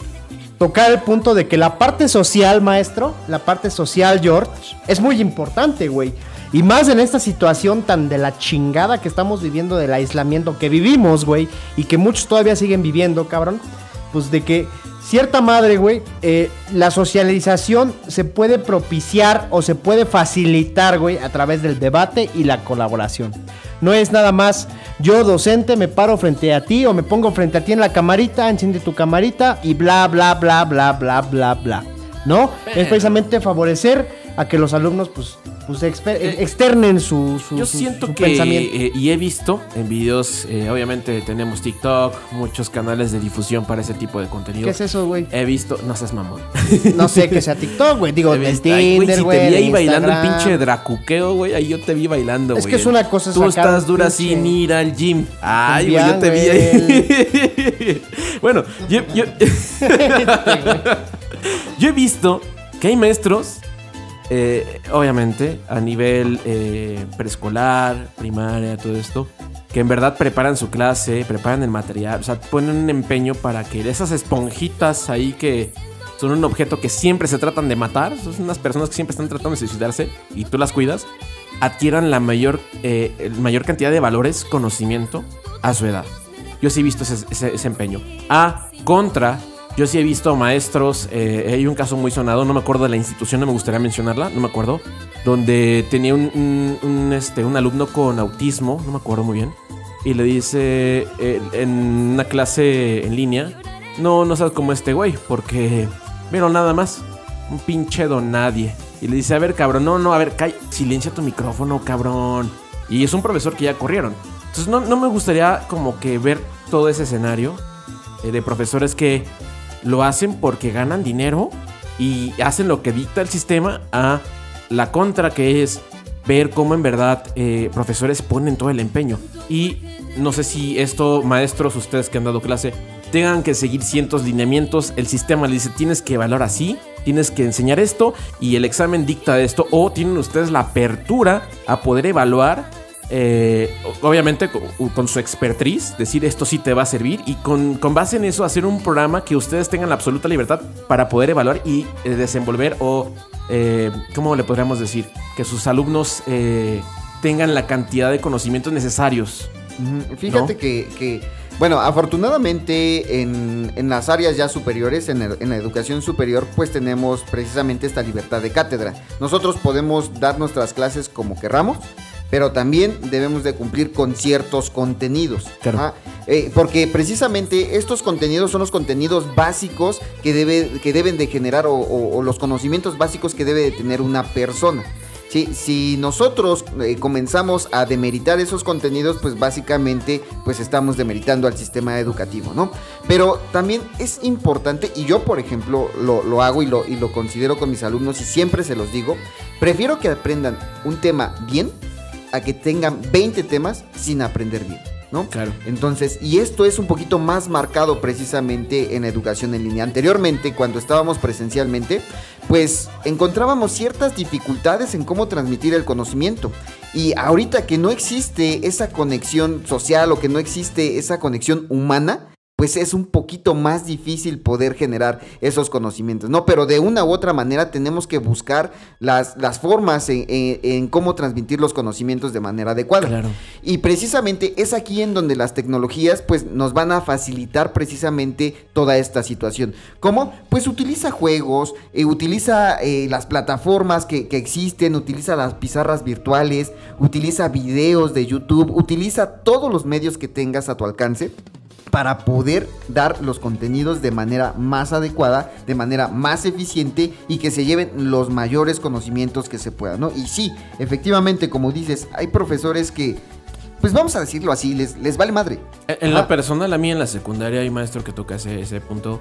tocar el punto de que la parte social, maestro, la parte social, George, es muy importante, güey. Y más en esta situación tan de la chingada que estamos viviendo del aislamiento que vivimos, güey, y que muchos todavía siguen viviendo, cabrón. Pues de que cierta madre, güey, eh, la socialización se puede propiciar o se puede facilitar, güey, a través del debate y la colaboración. No es nada más yo, docente, me paro frente a ti o me pongo frente a ti en la camarita, enciende tu camarita y bla, bla, bla, bla, bla, bla, bla. ¿No? Es precisamente favorecer a que los alumnos, pues, pues exper- externen su, su, Yo su- siento su que, pensamiento. eh, y he visto en videos, eh, obviamente tenemos TikTok, muchos canales de difusión para ese tipo de contenido. ¿Qué es eso, güey? He visto, no seas mamón. No sé que sea TikTok, güey. Digo, el ay, güey, Tinder, si te vi ahí bailando el pinche dracuqueo, güey, ahí yo te vi bailando, Es güey. que es una cosa Tú estás dura pinche- sin ir al gym. Ay, güey, yo te vi ahí. bueno, yo, yo, yo he visto que hay maestros, eh, obviamente, a nivel eh, preescolar, primaria, todo esto, que en verdad preparan su clase, preparan el material, o sea, ponen un empeño para que esas esponjitas ahí que son un objeto que siempre se tratan de matar, son unas personas que siempre están tratando de suicidarse y tú las cuidas, adquieran la mayor, eh, mayor cantidad de valores, conocimiento a su edad. Yo sí he visto ese- ese empeño. A contra, yo sí he visto maestros, eh, hay un caso muy sonado, no me acuerdo de la institución, no me gustaría mencionarla, no me acuerdo, donde tenía un, este, un alumno con autismo, no me acuerdo muy bien, y le dice eh, en una clase en línea, no, no seas como este güey, porque, mira, nada más, un pinche don nadie. Y le dice, a ver, cabrón, no, no, a ver, calla, silencia tu micrófono, cabrón. Y es un profesor que ya corrieron. Entonces no, no me gustaría como que ver todo ese escenario eh, de profesores que lo hacen porque ganan dinero y hacen lo que dicta el sistema a la contra que es ver cómo en verdad eh, profesores ponen todo el empeño. Y no sé si esto, maestros, ustedes que han dado clase, tengan que seguir cientos lineamientos. El sistema le dice, tienes que evaluar así, tienes que enseñar esto y el examen dicta esto. O tienen ustedes la apertura a poder evaluar eh, obviamente con, con su expertise, decir esto sí te va a servir y con, con base en eso hacer un programa que ustedes tengan la absoluta libertad para poder evaluar y eh, desenvolver o, eh, ¿cómo le podríamos decir? Que sus alumnos eh, tengan la cantidad de conocimientos necesarios. Fíjate ¿No? que, que, bueno, afortunadamente en, en las áreas ya superiores, en, el- en la educación superior, pues tenemos precisamente esta libertad de cátedra. Nosotros podemos dar nuestras clases como querramos, pero también debemos de cumplir con ciertos contenidos. Claro. Ajá, eh, porque precisamente estos contenidos son los contenidos básicos que, debe, que deben de generar o, o- o los conocimientos básicos que debe de tener una persona. Sí, si nosotros eh, comenzamos a demeritar esos contenidos, pues básicamente pues estamos demeritando al sistema educativo, ¿no? Pero también es importante, y yo por ejemplo lo, lo hago y lo, y lo considero con mis alumnos y siempre se los digo, prefiero que aprendan un tema bien a que tengan 20 temas sin aprender bien, ¿no? Claro. Entonces, y esto es un poquito más marcado precisamente en educación en línea. Anteriormente, cuando estábamos presencialmente, pues encontrábamos ciertas dificultades en cómo transmitir el conocimiento. Y ahorita que no existe esa conexión social o que no existe esa conexión humana, pues es un poquito más difícil poder generar esos conocimientos, ¿no? Pero de una u otra manera tenemos que buscar las, las formas en, en- en cómo transmitir los conocimientos de manera adecuada. Claro. Y precisamente es aquí en donde las tecnologías pues nos van a facilitar precisamente toda esta situación. ¿Cómo? Pues utiliza juegos, eh, utiliza eh, las plataformas que, que existen, utiliza las pizarras virtuales, utiliza videos de YouTube, utiliza todos los medios que tengas a tu alcance para poder dar los contenidos de manera más adecuada, de manera más eficiente y que se lleven los mayores conocimientos que se puedan, ¿no? Y sí, efectivamente, como dices, hay profesores que, pues vamos a decirlo así, les, les vale madre. En Ajá. la personal, a mí en la secundaria hay maestro que toca ese, ese punto.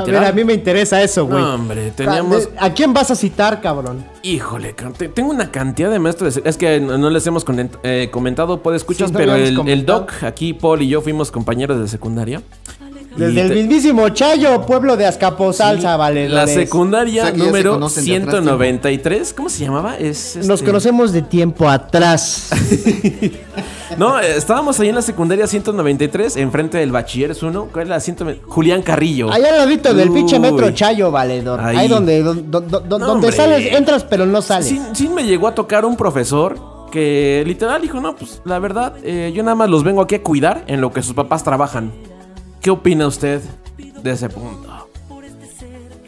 A ver, a mí me interesa eso, güey. No, hombre, teníamos. ¿A quién vas a citar, cabrón? Híjole, tengo una cantidad de maestros. de- Es que no les hemos eh, comentado, puede escuchar, Sí, no pero el, el. Doc, aquí Paul y yo fuimos compañeros de secundaria. Desde el te- mismísimo Chayo, pueblo de Azcapotzalza, vale. La secundaria O sea, que ya se número conocen de atrás 193. ¿Cómo se llamaba? Es, Nos este- conocemos de tiempo atrás. No, estábamos ahí en la secundaria 193, enfrente del Bachilleres 1. ¿Cuál era la 100? Julián Carrillo. Allá al ladito del pinche metro Chayo, valedor. Ahí, Ahí. donde, No, donde sales, entras, pero no sales. Sí, sí me llegó a tocar un profesor que literal dijo, no, pues la verdad, eh, yo nada más los vengo aquí a cuidar en lo que sus papás trabajan. ¿Qué opina usted de ese punto?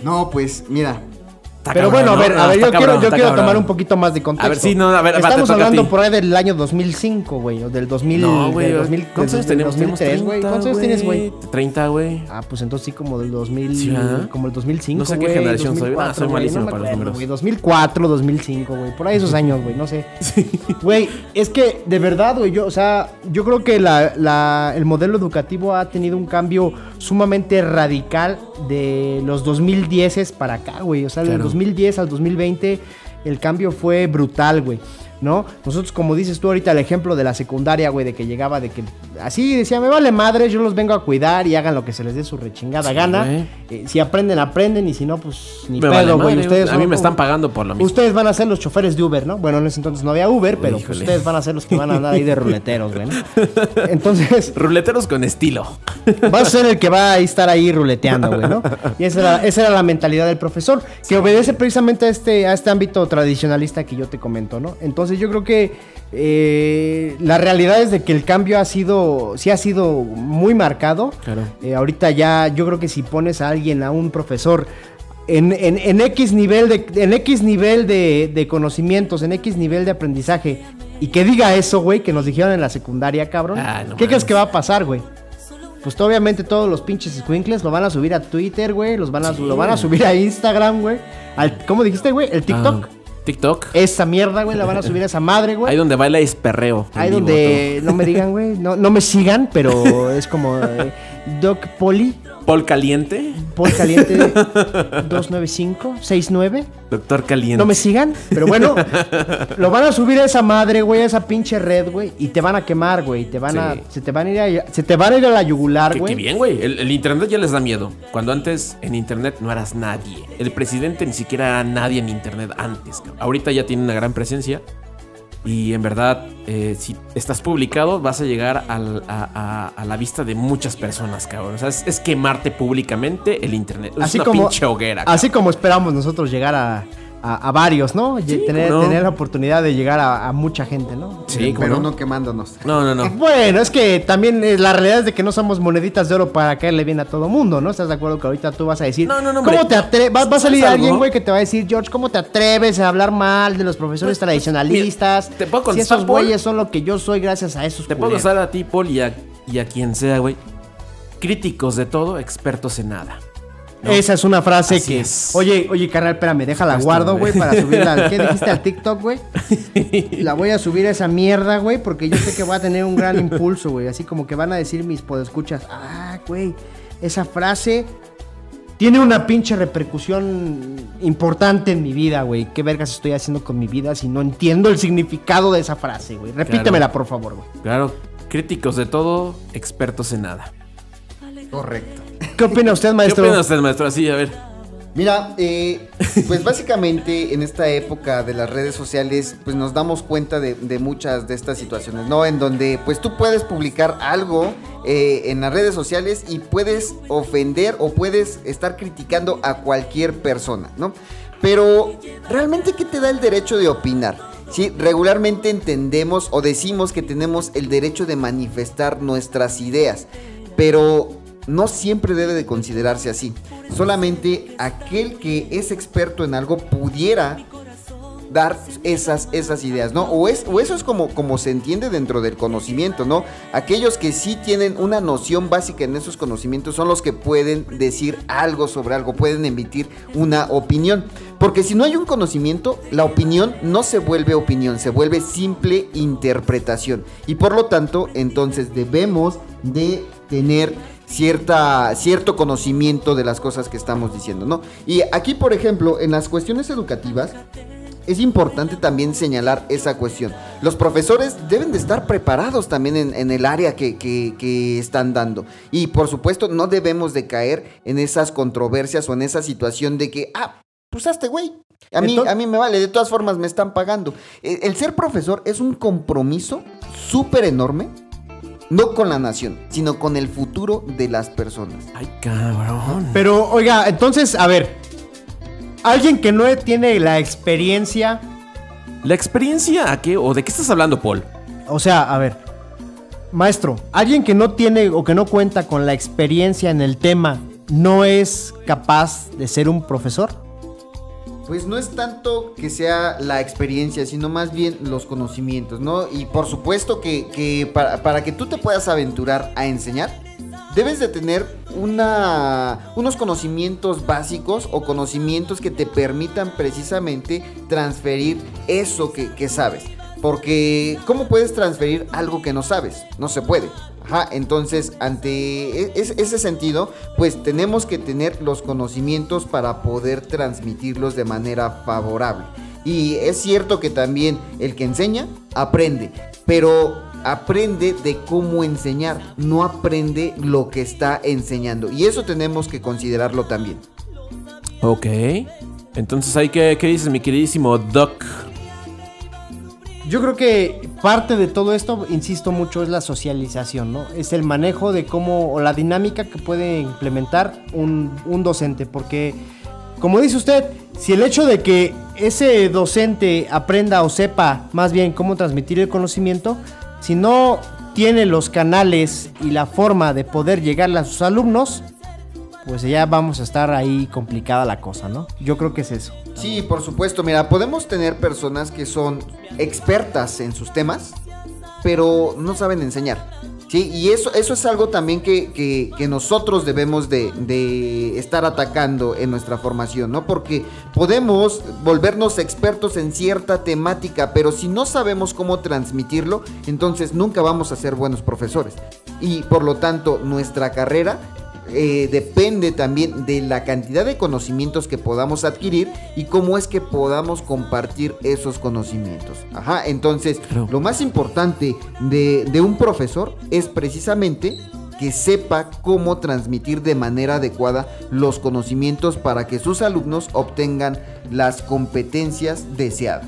No, pues mira, Está Pero cabrón, bueno, a ¿no? ver, a Ah, ver, yo quiero, cabrón, yo está quiero cabrón. tomar un poquito más de contexto. A ver, sí, no, a ver, Estamos a hablando por ahí del año 2005, güey, o del 2000, No, güey, del 2000 ¿cuántos años tenemos? 2003, güey. ¿Cuántos años tienes, güey? 30, güey. Ah, pues entonces sí, como del 2000, Sí, como el 2005, No sé qué güey, generación soy. 2004, Ah, soy malísimo no para los números. güey, 2004, 2005, güey, por ahí esos años, güey, no sé. Güey, es que de verdad, güey, yo, o sea, yo creo que la, la- el modelo educativo ha tenido un cambio sumamente radical de los 2010 para acá, güey. O sea, del Claro. 2010 al 2020 el cambio fue brutal, güey. ¿No? Nosotros, como dices tú ahorita, el ejemplo de la secundaria, güey, de que llegaba, de que así decía, me vale madre, yo los vengo a cuidar y hagan lo que se les dé su rechingada Sí, gana. Eh, si aprenden, aprenden, y si no, pues ni Me vale pedo, güey. madre, Ustedes A mí son- me están pagando por lo mismo. Ustedes van a ser los choferes de Uber, ¿no? Bueno, en ese entonces no había Uber, pero pues, Híjole. ustedes van a ser los que van a andar ahí de ruleteros, güey. ¿no? Entonces, Ruleteros con estilo. vas a ser el que va a estar ahí ruleteando, güey, ¿no? Y esa era, esa era la mentalidad del profesor, que obedece precisamente a este, a este ámbito tradicionalista que yo te comento, ¿no? Entonces yo creo que eh, la realidad es de que el cambio ha sido, sí ha sido muy marcado. Claro. Eh, ahorita ya, yo creo que si pones a alguien, a un profesor, en, en- en X nivel, de, en X nivel de, de conocimientos, en X nivel de aprendizaje, y que diga eso, güey, que nos dijeron en la secundaria, cabrón, Ah, no ¿qué crees que va a pasar, güey? Pues obviamente todos los pinches squinkles lo van a subir a Twitter, güey, los van a, Sí. lo van a subir a Instagram, güey. al- ¿Cómo dijiste, güey? ¿El TikTok? Ah, TikTok. Esa mierda, güey, la van a subir a esa madre, güey. Ahí donde baila es perreo. Ahí vivo, donde no me digan, güey, no, no me sigan, pero es como eh, Doc Poli. Paul Caliente. Paul Caliente 295, 69. Doctor Caliente. No me sigan, pero bueno, lo van a subir a esa madre, güey, a esa pinche red, güey, y te van a quemar, güey, te van a se te van a ir a, se te van a ir a la yugular, güey. que bien, güey. El, el internet ya les da miedo. Cuando antes en internet no eras nadie. El presidente ni siquiera era nadie en internet antes. cabrón. Ahorita ya tiene una gran presencia. Y en verdad, eh, si estás publicado, vas a llegar al- a, a- a la vista de muchas personas, cabrón. O sea, es, es quemarte públicamente el internet. Es Así una como pinche hoguera. Así como esperamos nosotros llegar a, a- a varios, ¿no? Tener, ¿cómo no? tener la oportunidad de llegar a, a mucha gente, ¿no? Sí, ¿cómo pero no? no quemándonos. No, no, no. Bueno, es que también eh, la realidad es de que no somos moneditas de oro para caerle bien a todo mundo, ¿no? ¿Estás de acuerdo que ahorita tú vas a decir, No, no, no, ¿cómo hombre. te atreves? Va, va a salir ¿Sabes alguien, güey, que te va a decir, George, ¿cómo te atreves a hablar mal de los profesores Pues, pues, tradicionalistas? mira, ¿te puedo si contestar, esos Paul? güeyes son lo que yo soy gracias a esos Te puedo usar a ti, Paul, y a, y a quien sea, güey. Críticos de todo, expertos en nada. ¿No? Esa es una frase Así que. es. Oye, oye, carnal, espérame, déjala Esto, guardo, güey. para subirla. al- ¿Qué dijiste al TikTok, güey? La voy a subir a esa mierda, güey, porque yo sé que va a tener un gran impulso, güey. Así como que van a decir mis podescuchas. Ah, güey, esa frase tiene una pinche repercusión importante en mi vida, güey. ¿Qué vergas estoy haciendo con mi vida si no entiendo el significado de esa frase, güey? Repítemela, por favor, güey. Claro, críticos de todo, expertos en nada. Correcto. ¿Qué opina usted, ¿Qué maestro? opina usted, maestro? Así, a ver. Mira, eh, pues básicamente en esta época de las redes sociales, pues nos damos cuenta de, de muchas de estas situaciones, ¿no? En donde pues tú puedes publicar algo eh, en las redes sociales y puedes ofender o puedes estar criticando a cualquier persona, ¿no? Pero, ¿realmente qué te da el derecho de opinar? Sí, regularmente entendemos o decimos que tenemos el derecho de manifestar nuestras ideas, pero no siempre debe de considerarse así. Solamente aquel que es experto en algo pudiera dar esas, esas ideas, ¿no? O, es, o eso es como, como se entiende dentro del conocimiento, ¿no? Aquellos que sí tienen una noción básica en esos conocimientos son los que pueden decir algo sobre algo, pueden emitir una opinión. Porque si no hay un conocimiento, la opinión no se vuelve opinión, se vuelve simple interpretación. Y por lo tanto, entonces debemos de tener cierta, cierto conocimiento de las cosas que estamos diciendo, ¿no? Y aquí, por ejemplo, en las cuestiones educativas, es importante también señalar esa cuestión. Los profesores deben de estar preparados también en, en el área que, que- que están dando. Y por supuesto no debemos de caer en esas controversias o en esa situación de que, ah, pues hazte güey. A mí, Entonces- a mí me vale, de todas formas me están pagando. El, el ser profesor es un compromiso súper enorme, no con la nación, sino con el futuro de las personas. Ay, cabrón. Pero, oiga, entonces, a ver. Alguien que no tiene la experiencia. ¿La experiencia a qué? ¿O de qué estás hablando, Paul? O sea, a ver. Maestro, alguien que no tiene o que no cuenta con la experiencia en el tema, ¿no es capaz de ser un profesor? Pues no es tanto que sea la experiencia, sino más bien los conocimientos, ¿no? Y por supuesto que, para, que tú te puedas aventurar a enseñar, debes de tener una, unos conocimientos básicos o conocimientos que te permitan precisamente transferir eso que sabes. Porque, ¿cómo puedes transferir algo que no sabes? No se puede. Entonces, ante e- es- ese sentido, pues tenemos que tener los conocimientos para poder transmitirlos de manera favorable. Y es cierto que también el que enseña, aprende, pero aprende de cómo enseñar, no aprende lo que está enseñando. Y eso tenemos que considerarlo también. Ok. Entonces, ¿hay que, ¿qué dices, mi queridísimo Doc? Yo creo que parte de todo esto, insisto mucho, es la socialización, ¿no? Es el manejo de cómo, o la dinámica que puede implementar un, un docente, porque, como dice usted, si el hecho de que ese docente aprenda o sepa más bien cómo transmitir el conocimiento, si no tiene los canales y la forma de poder llegarle a sus alumnos, pues ya vamos a estar ahí complicada la cosa, ¿no? Yo creo que es eso. Sí, por supuesto. Mira, podemos tener personas que son expertas en sus temas, pero no saben enseñar. Sí, y eso, eso es algo también que, que- nosotros debemos de, de estar atacando en nuestra formación, ¿no? Porque podemos volvernos expertos en cierta temática, pero si no sabemos cómo transmitirlo, entonces nunca vamos a ser buenos profesores. Y por lo tanto, nuestra carrera eh, depende también de la cantidad de conocimientos que podamos adquirir y cómo es que podamos compartir esos conocimientos. Ajá, entonces lo más importante de, de un profesor es precisamente que sepa cómo transmitir de manera adecuada los conocimientos para que sus alumnos obtengan las competencias deseadas.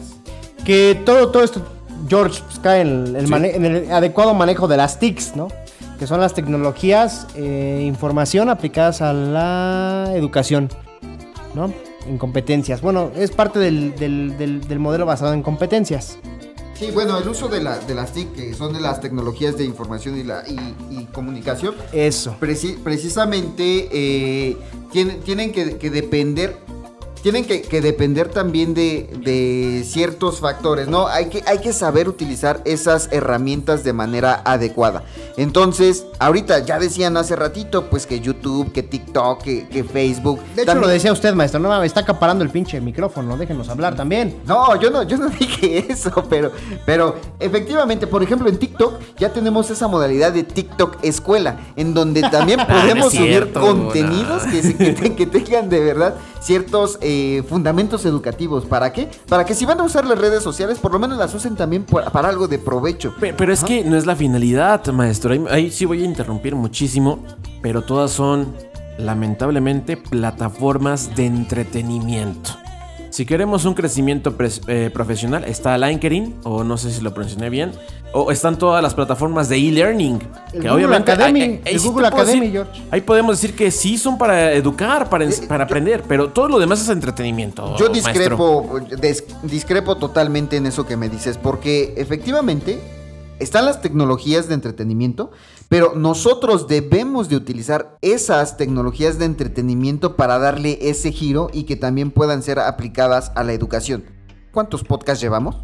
Que todo, todo esto, George, pues, cae en el, Sí. en el adecuado manejo de las TICs, ¿no? Que son las tecnologías, eh, información aplicadas a la educación, ¿no? En competencias. Bueno, es parte del, del- del- del modelo basado en competencias. Sí, bueno, el uso de, la- de las TIC, que son de las tecnologías de información y, la, y- y comunicación, Eso. Preci- precisamente eh, tienen, tienen que, que depender. Tienen que, que depender también de, de ciertos factores, ¿no? Hay que, hay que saber utilizar esas herramientas de manera adecuada. Entonces, ahorita ya decían hace ratito, pues que YouTube, que TikTok, que, que Facebook. De hecho, también- lo decía usted, maestro. No mames, está acaparando el pinche micrófono. Déjenos hablar también. No, yo no, yo no dije eso, pero, pero efectivamente, por ejemplo, en TikTok ya tenemos esa modalidad de TikTok escuela, en donde también podemos no es subir contenidos no. que, que te- que tengan de verdad ciertos eh, fundamentos educativos. ¿Para qué? Para que si van a usar las redes sociales, por lo menos las usen también para algo de provecho. Pe- Pero es que no es la finalidad, maestro. Ahí, ahí sí voy a interrumpir muchísimo, pero todas son lamentablemente, plataformas de entretenimiento. Si queremos un crecimiento eh, profesional, está LinkedIn, o no sé si lo pronuncié bien, o están todas las plataformas de e-learning. El Google Academy, ahí- ahí el sí Google Academy, decir- George. Ahí podemos decir que sí son para educar, para, Eh, para yo- aprender, pero todo lo demás es entretenimiento. Yo discrepo, des- discrepo totalmente en eso que me dices, porque efectivamente están las tecnologías de entretenimiento, pero nosotros debemos de utilizar esas tecnologías de entretenimiento para darle ese giro y que también puedan ser aplicadas a la educación. ¿Cuántos podcasts llevamos?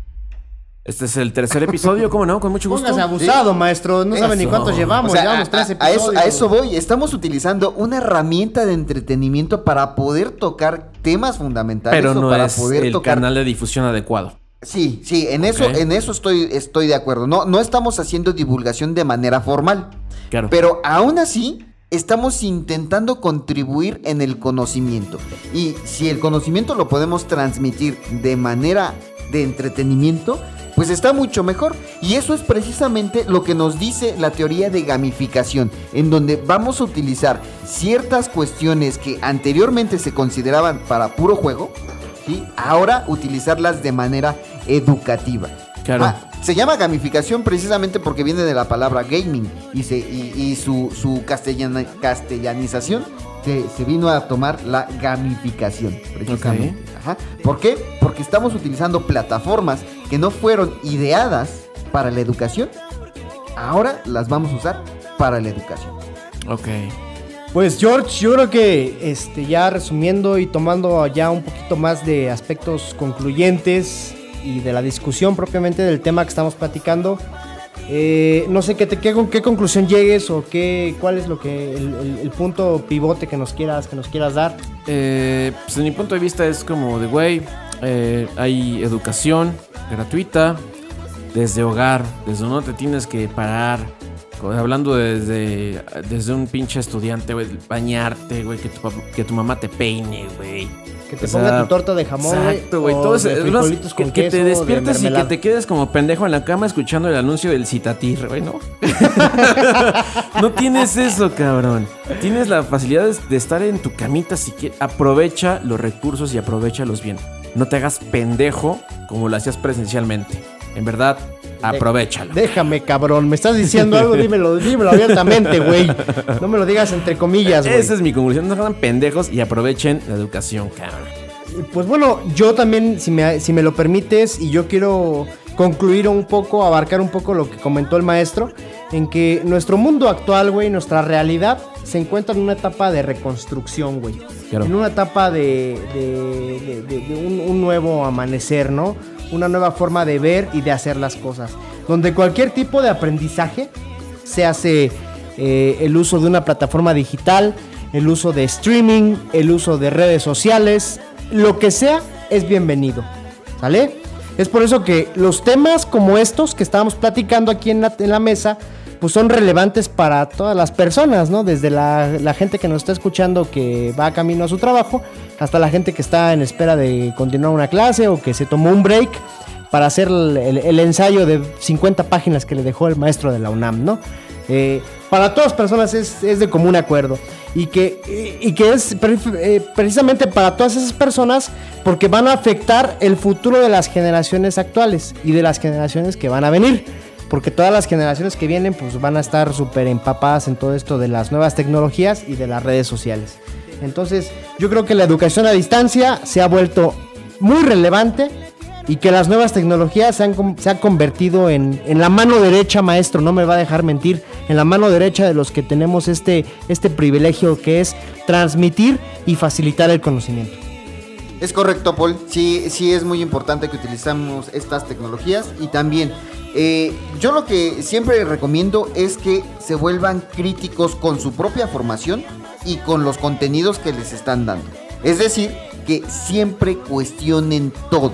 Este es el tercer episodio, ¿cómo no? Con mucho gusto. Póngase abusado, maestro. No sabe ni cuántos llevamos. O sea, llevamos a, tres a- a episodios. eso, a eso voy. Estamos utilizando una herramienta de entretenimiento para poder tocar temas fundamentales Pero o no para es poder el tocar canal de difusión adecuado. Sí, sí, en eso, en eso estoy, estoy de acuerdo. No, no estamos haciendo divulgación de manera formal. Claro. Pero aún así, estamos intentando contribuir en el conocimiento. Y si el conocimiento lo podemos transmitir de manera de entretenimiento, pues está mucho mejor. Y eso es precisamente lo que nos dice la teoría de gamificación, en donde vamos a utilizar ciertas cuestiones que anteriormente se consideraban para puro juego, ¿sí? ahora utilizarlas de manera educativa. Claro. Ah, se llama gamificación precisamente porque viene de la palabra gaming y, se, y, y su, su castellana- castellanización se, se vino a tomar la gamificación, precisamente. Ajá. ¿Por qué? Porque estamos utilizando plataformas que no fueron ideadas para la educación, ahora las vamos a usar para la educación. Ok. Pues George, yo creo que este, ya resumiendo y tomando ya un poquito más de aspectos concluyentes y de la discusión propiamente del tema que estamos platicando, eh, no sé qué, te, qué, qué conclusión llegues o qué, cuál es lo que el, punto pivote que nos quieras que nos quieras dar. Eh, pues, en mi punto de vista es como de, güey, eh, hay educación gratuita desde hogar, desde donde te tienes que parar. Hablando desde, desde un pinche estudiante, güey, bañarte, güey, que tu, que tu mamá te peine, güey. Que te O ponga sea, tu torta de jamón. Exacto, güey. Todo que, que te de despiertes y que te quedes como pendejo en la cama escuchando el anuncio del citatir, güey, ¿no? no tienes eso, cabrón. Tienes la facilidad de, de estar en tu camita si quieres. Aprovecha los recursos y aprovechalos bien. No te hagas pendejo como lo hacías presencialmente. En verdad, aprovechalo. Déjame, cabrón. Me estás diciendo algo, dímelo, dímelo abiertamente, güey. No me lo digas entre comillas, güey. Esa es mi conclusión. No se hagan pendejos y aprovechen la educación, cabrón. Pues bueno, yo también, si me, si me lo permites, y yo quiero concluir un poco, abarcar un poco lo que comentó el maestro, en que nuestro mundo actual, güey, nuestra realidad, se encuentra en una etapa de reconstrucción, güey. Claro. En una etapa de, de- de- de- de un, un nuevo amanecer, ¿no? Una nueva forma de ver y de hacer las cosas. Donde cualquier tipo de aprendizaje, se hace eh, el uso de una plataforma digital, el uso de streaming, el uso de redes sociales, lo que sea es bienvenido. ¿Sale? Es por eso que los temas como estos que estábamos platicando aquí en la, en la mesa, pues son relevantes para todas las personas, ¿no? Desde la, gente que nos está escuchando que va camino a su trabajo, hasta la gente que está en espera de continuar una clase o que se tomó un break para hacer el, ensayo de 50 páginas que le dejó el maestro de la UNAM, ¿no? Eh, para todas las personas es, de común acuerdo y que, y, que es eh, precisamente para todas esas personas porque van a afectar el futuro de las generaciones actuales y de las generaciones que van a venir. Porque todas las generaciones que vienen pues van a estar súper empapadas en todo esto de las nuevas tecnologías y de las redes sociales. Entonces yo creo que la educación a distancia se ha vuelto muy relevante y que las nuevas tecnologías se han, se convertido en, en la mano derecha, maestro, no me va a dejar mentir, en la mano derecha de los que tenemos este, este privilegio que es transmitir y facilitar el conocimiento. Es correcto, Paul. Sí, sí es muy importante que utilizamos estas tecnologías y también eh, yo lo que siempre recomiendo es que se vuelvan críticos con su propia formación y con los contenidos que les están dando. Es decir, que siempre cuestionen todo.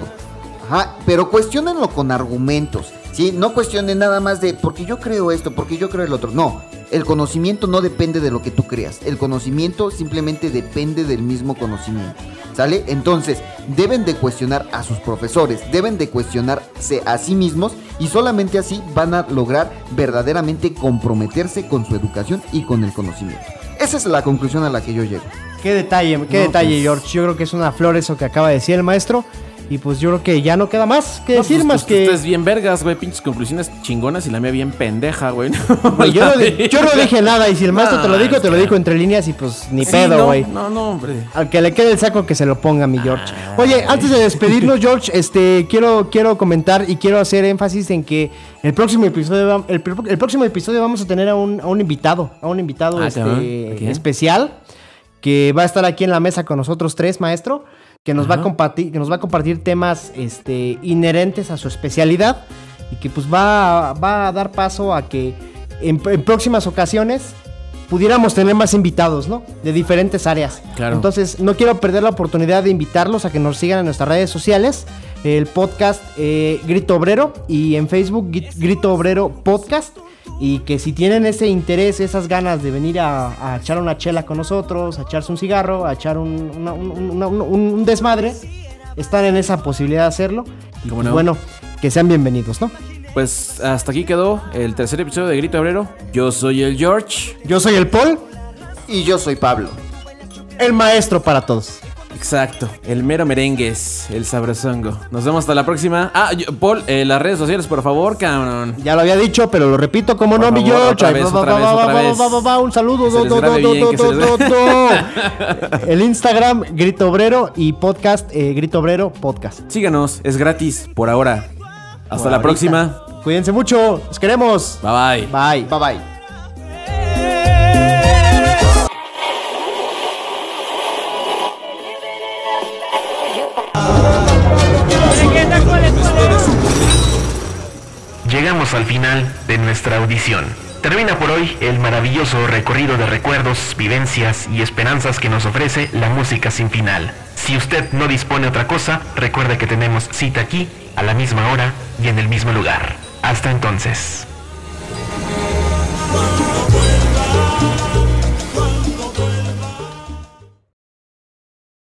Pero cuestionenlo con argumentos, ¿sí? No cuestionen nada más de porque yo creo esto, porque yo creo el otro. No, el conocimiento no depende de lo que tú creas. El conocimiento simplemente depende del mismo conocimiento. ¿Sale? Entonces, deben de cuestionar a sus profesores, deben de cuestionarse a sí mismos y solamente así van a lograr verdaderamente comprometerse con su educación y con el conocimiento. Esa es la conclusión a la que yo llego. Qué detalle, qué No, detalle, pues- George. Yo creo que es una flor eso que acaba de decir el maestro. Y pues yo creo que ya no queda más que No, decir pues, más pues, que. Bien vergas, güey. Pinches conclusiones chingonas y la mía bien pendeja, güey. Güey, yo, no di- yo no dije nada. Y si el maestro te lo dijo, te lo dijo entre líneas. Y pues ni Sí, pedo, güey. No, no, hombre. Al que le quede el saco que se lo ponga, mi George. Oye, antes de despedirnos, George, este quiero, quiero comentar y quiero hacer énfasis en que el próximo episodio, el, el próximo episodio vamos a tener a un, a un invitado, a un invitado Ah, este, especial que va a estar aquí en la mesa con nosotros tres, maestro, que nos va a compartir, que nos va a compartir temas este, inherentes a su especialidad y que pues va, va a dar paso a que en, en próximas ocasiones pudiéramos tener más invitados, ¿no? De diferentes áreas. Claro. Entonces, no quiero perder la oportunidad de invitarlos a que nos sigan en nuestras redes sociales. El podcast eh, Grito Obrero y en Facebook Gri- Grito Obrero Podcast. Y que si tienen ese interés, esas ganas de venir a, a echar una chela con nosotros, a echarse un cigarro, a echar un, una- un- una- un- un desmadre, están en esa posibilidad de hacerlo. Y ¿Cómo pues, no? bueno, que sean bienvenidos, ¿no? Pues hasta aquí quedó el tercer episodio de Grito Obrero. Yo soy el George. Yo soy el Paul, Y yo soy Pablo. el maestro para todos. Exacto, el mero merengues, el sabrosongo. Nos vemos hasta la próxima. Ah, yo- Paul, eh, las redes sociales, por favor, cabrón. Ya lo había dicho, pero lo repito, como no, mi George. Un saludo. Que se do, les do, grabe do, bien, do, que se do, les do, do. El Instagram, Grito Obrero y podcast eh, Grito Obrero Podcast. Síganos, es gratis por ahora. Hasta Por la ahorita. próxima. Cuídense mucho. Los queremos. Bye bye. Bye. Bye bye. Llegamos al final de nuestra audición. Termina por hoy el maravilloso recorrido de recuerdos, vivencias y esperanzas que nos ofrece la música sin final. Si usted no dispone otra cosa, recuerde que tenemos cita aquí, a la misma hora y en el mismo lugar. Hasta entonces.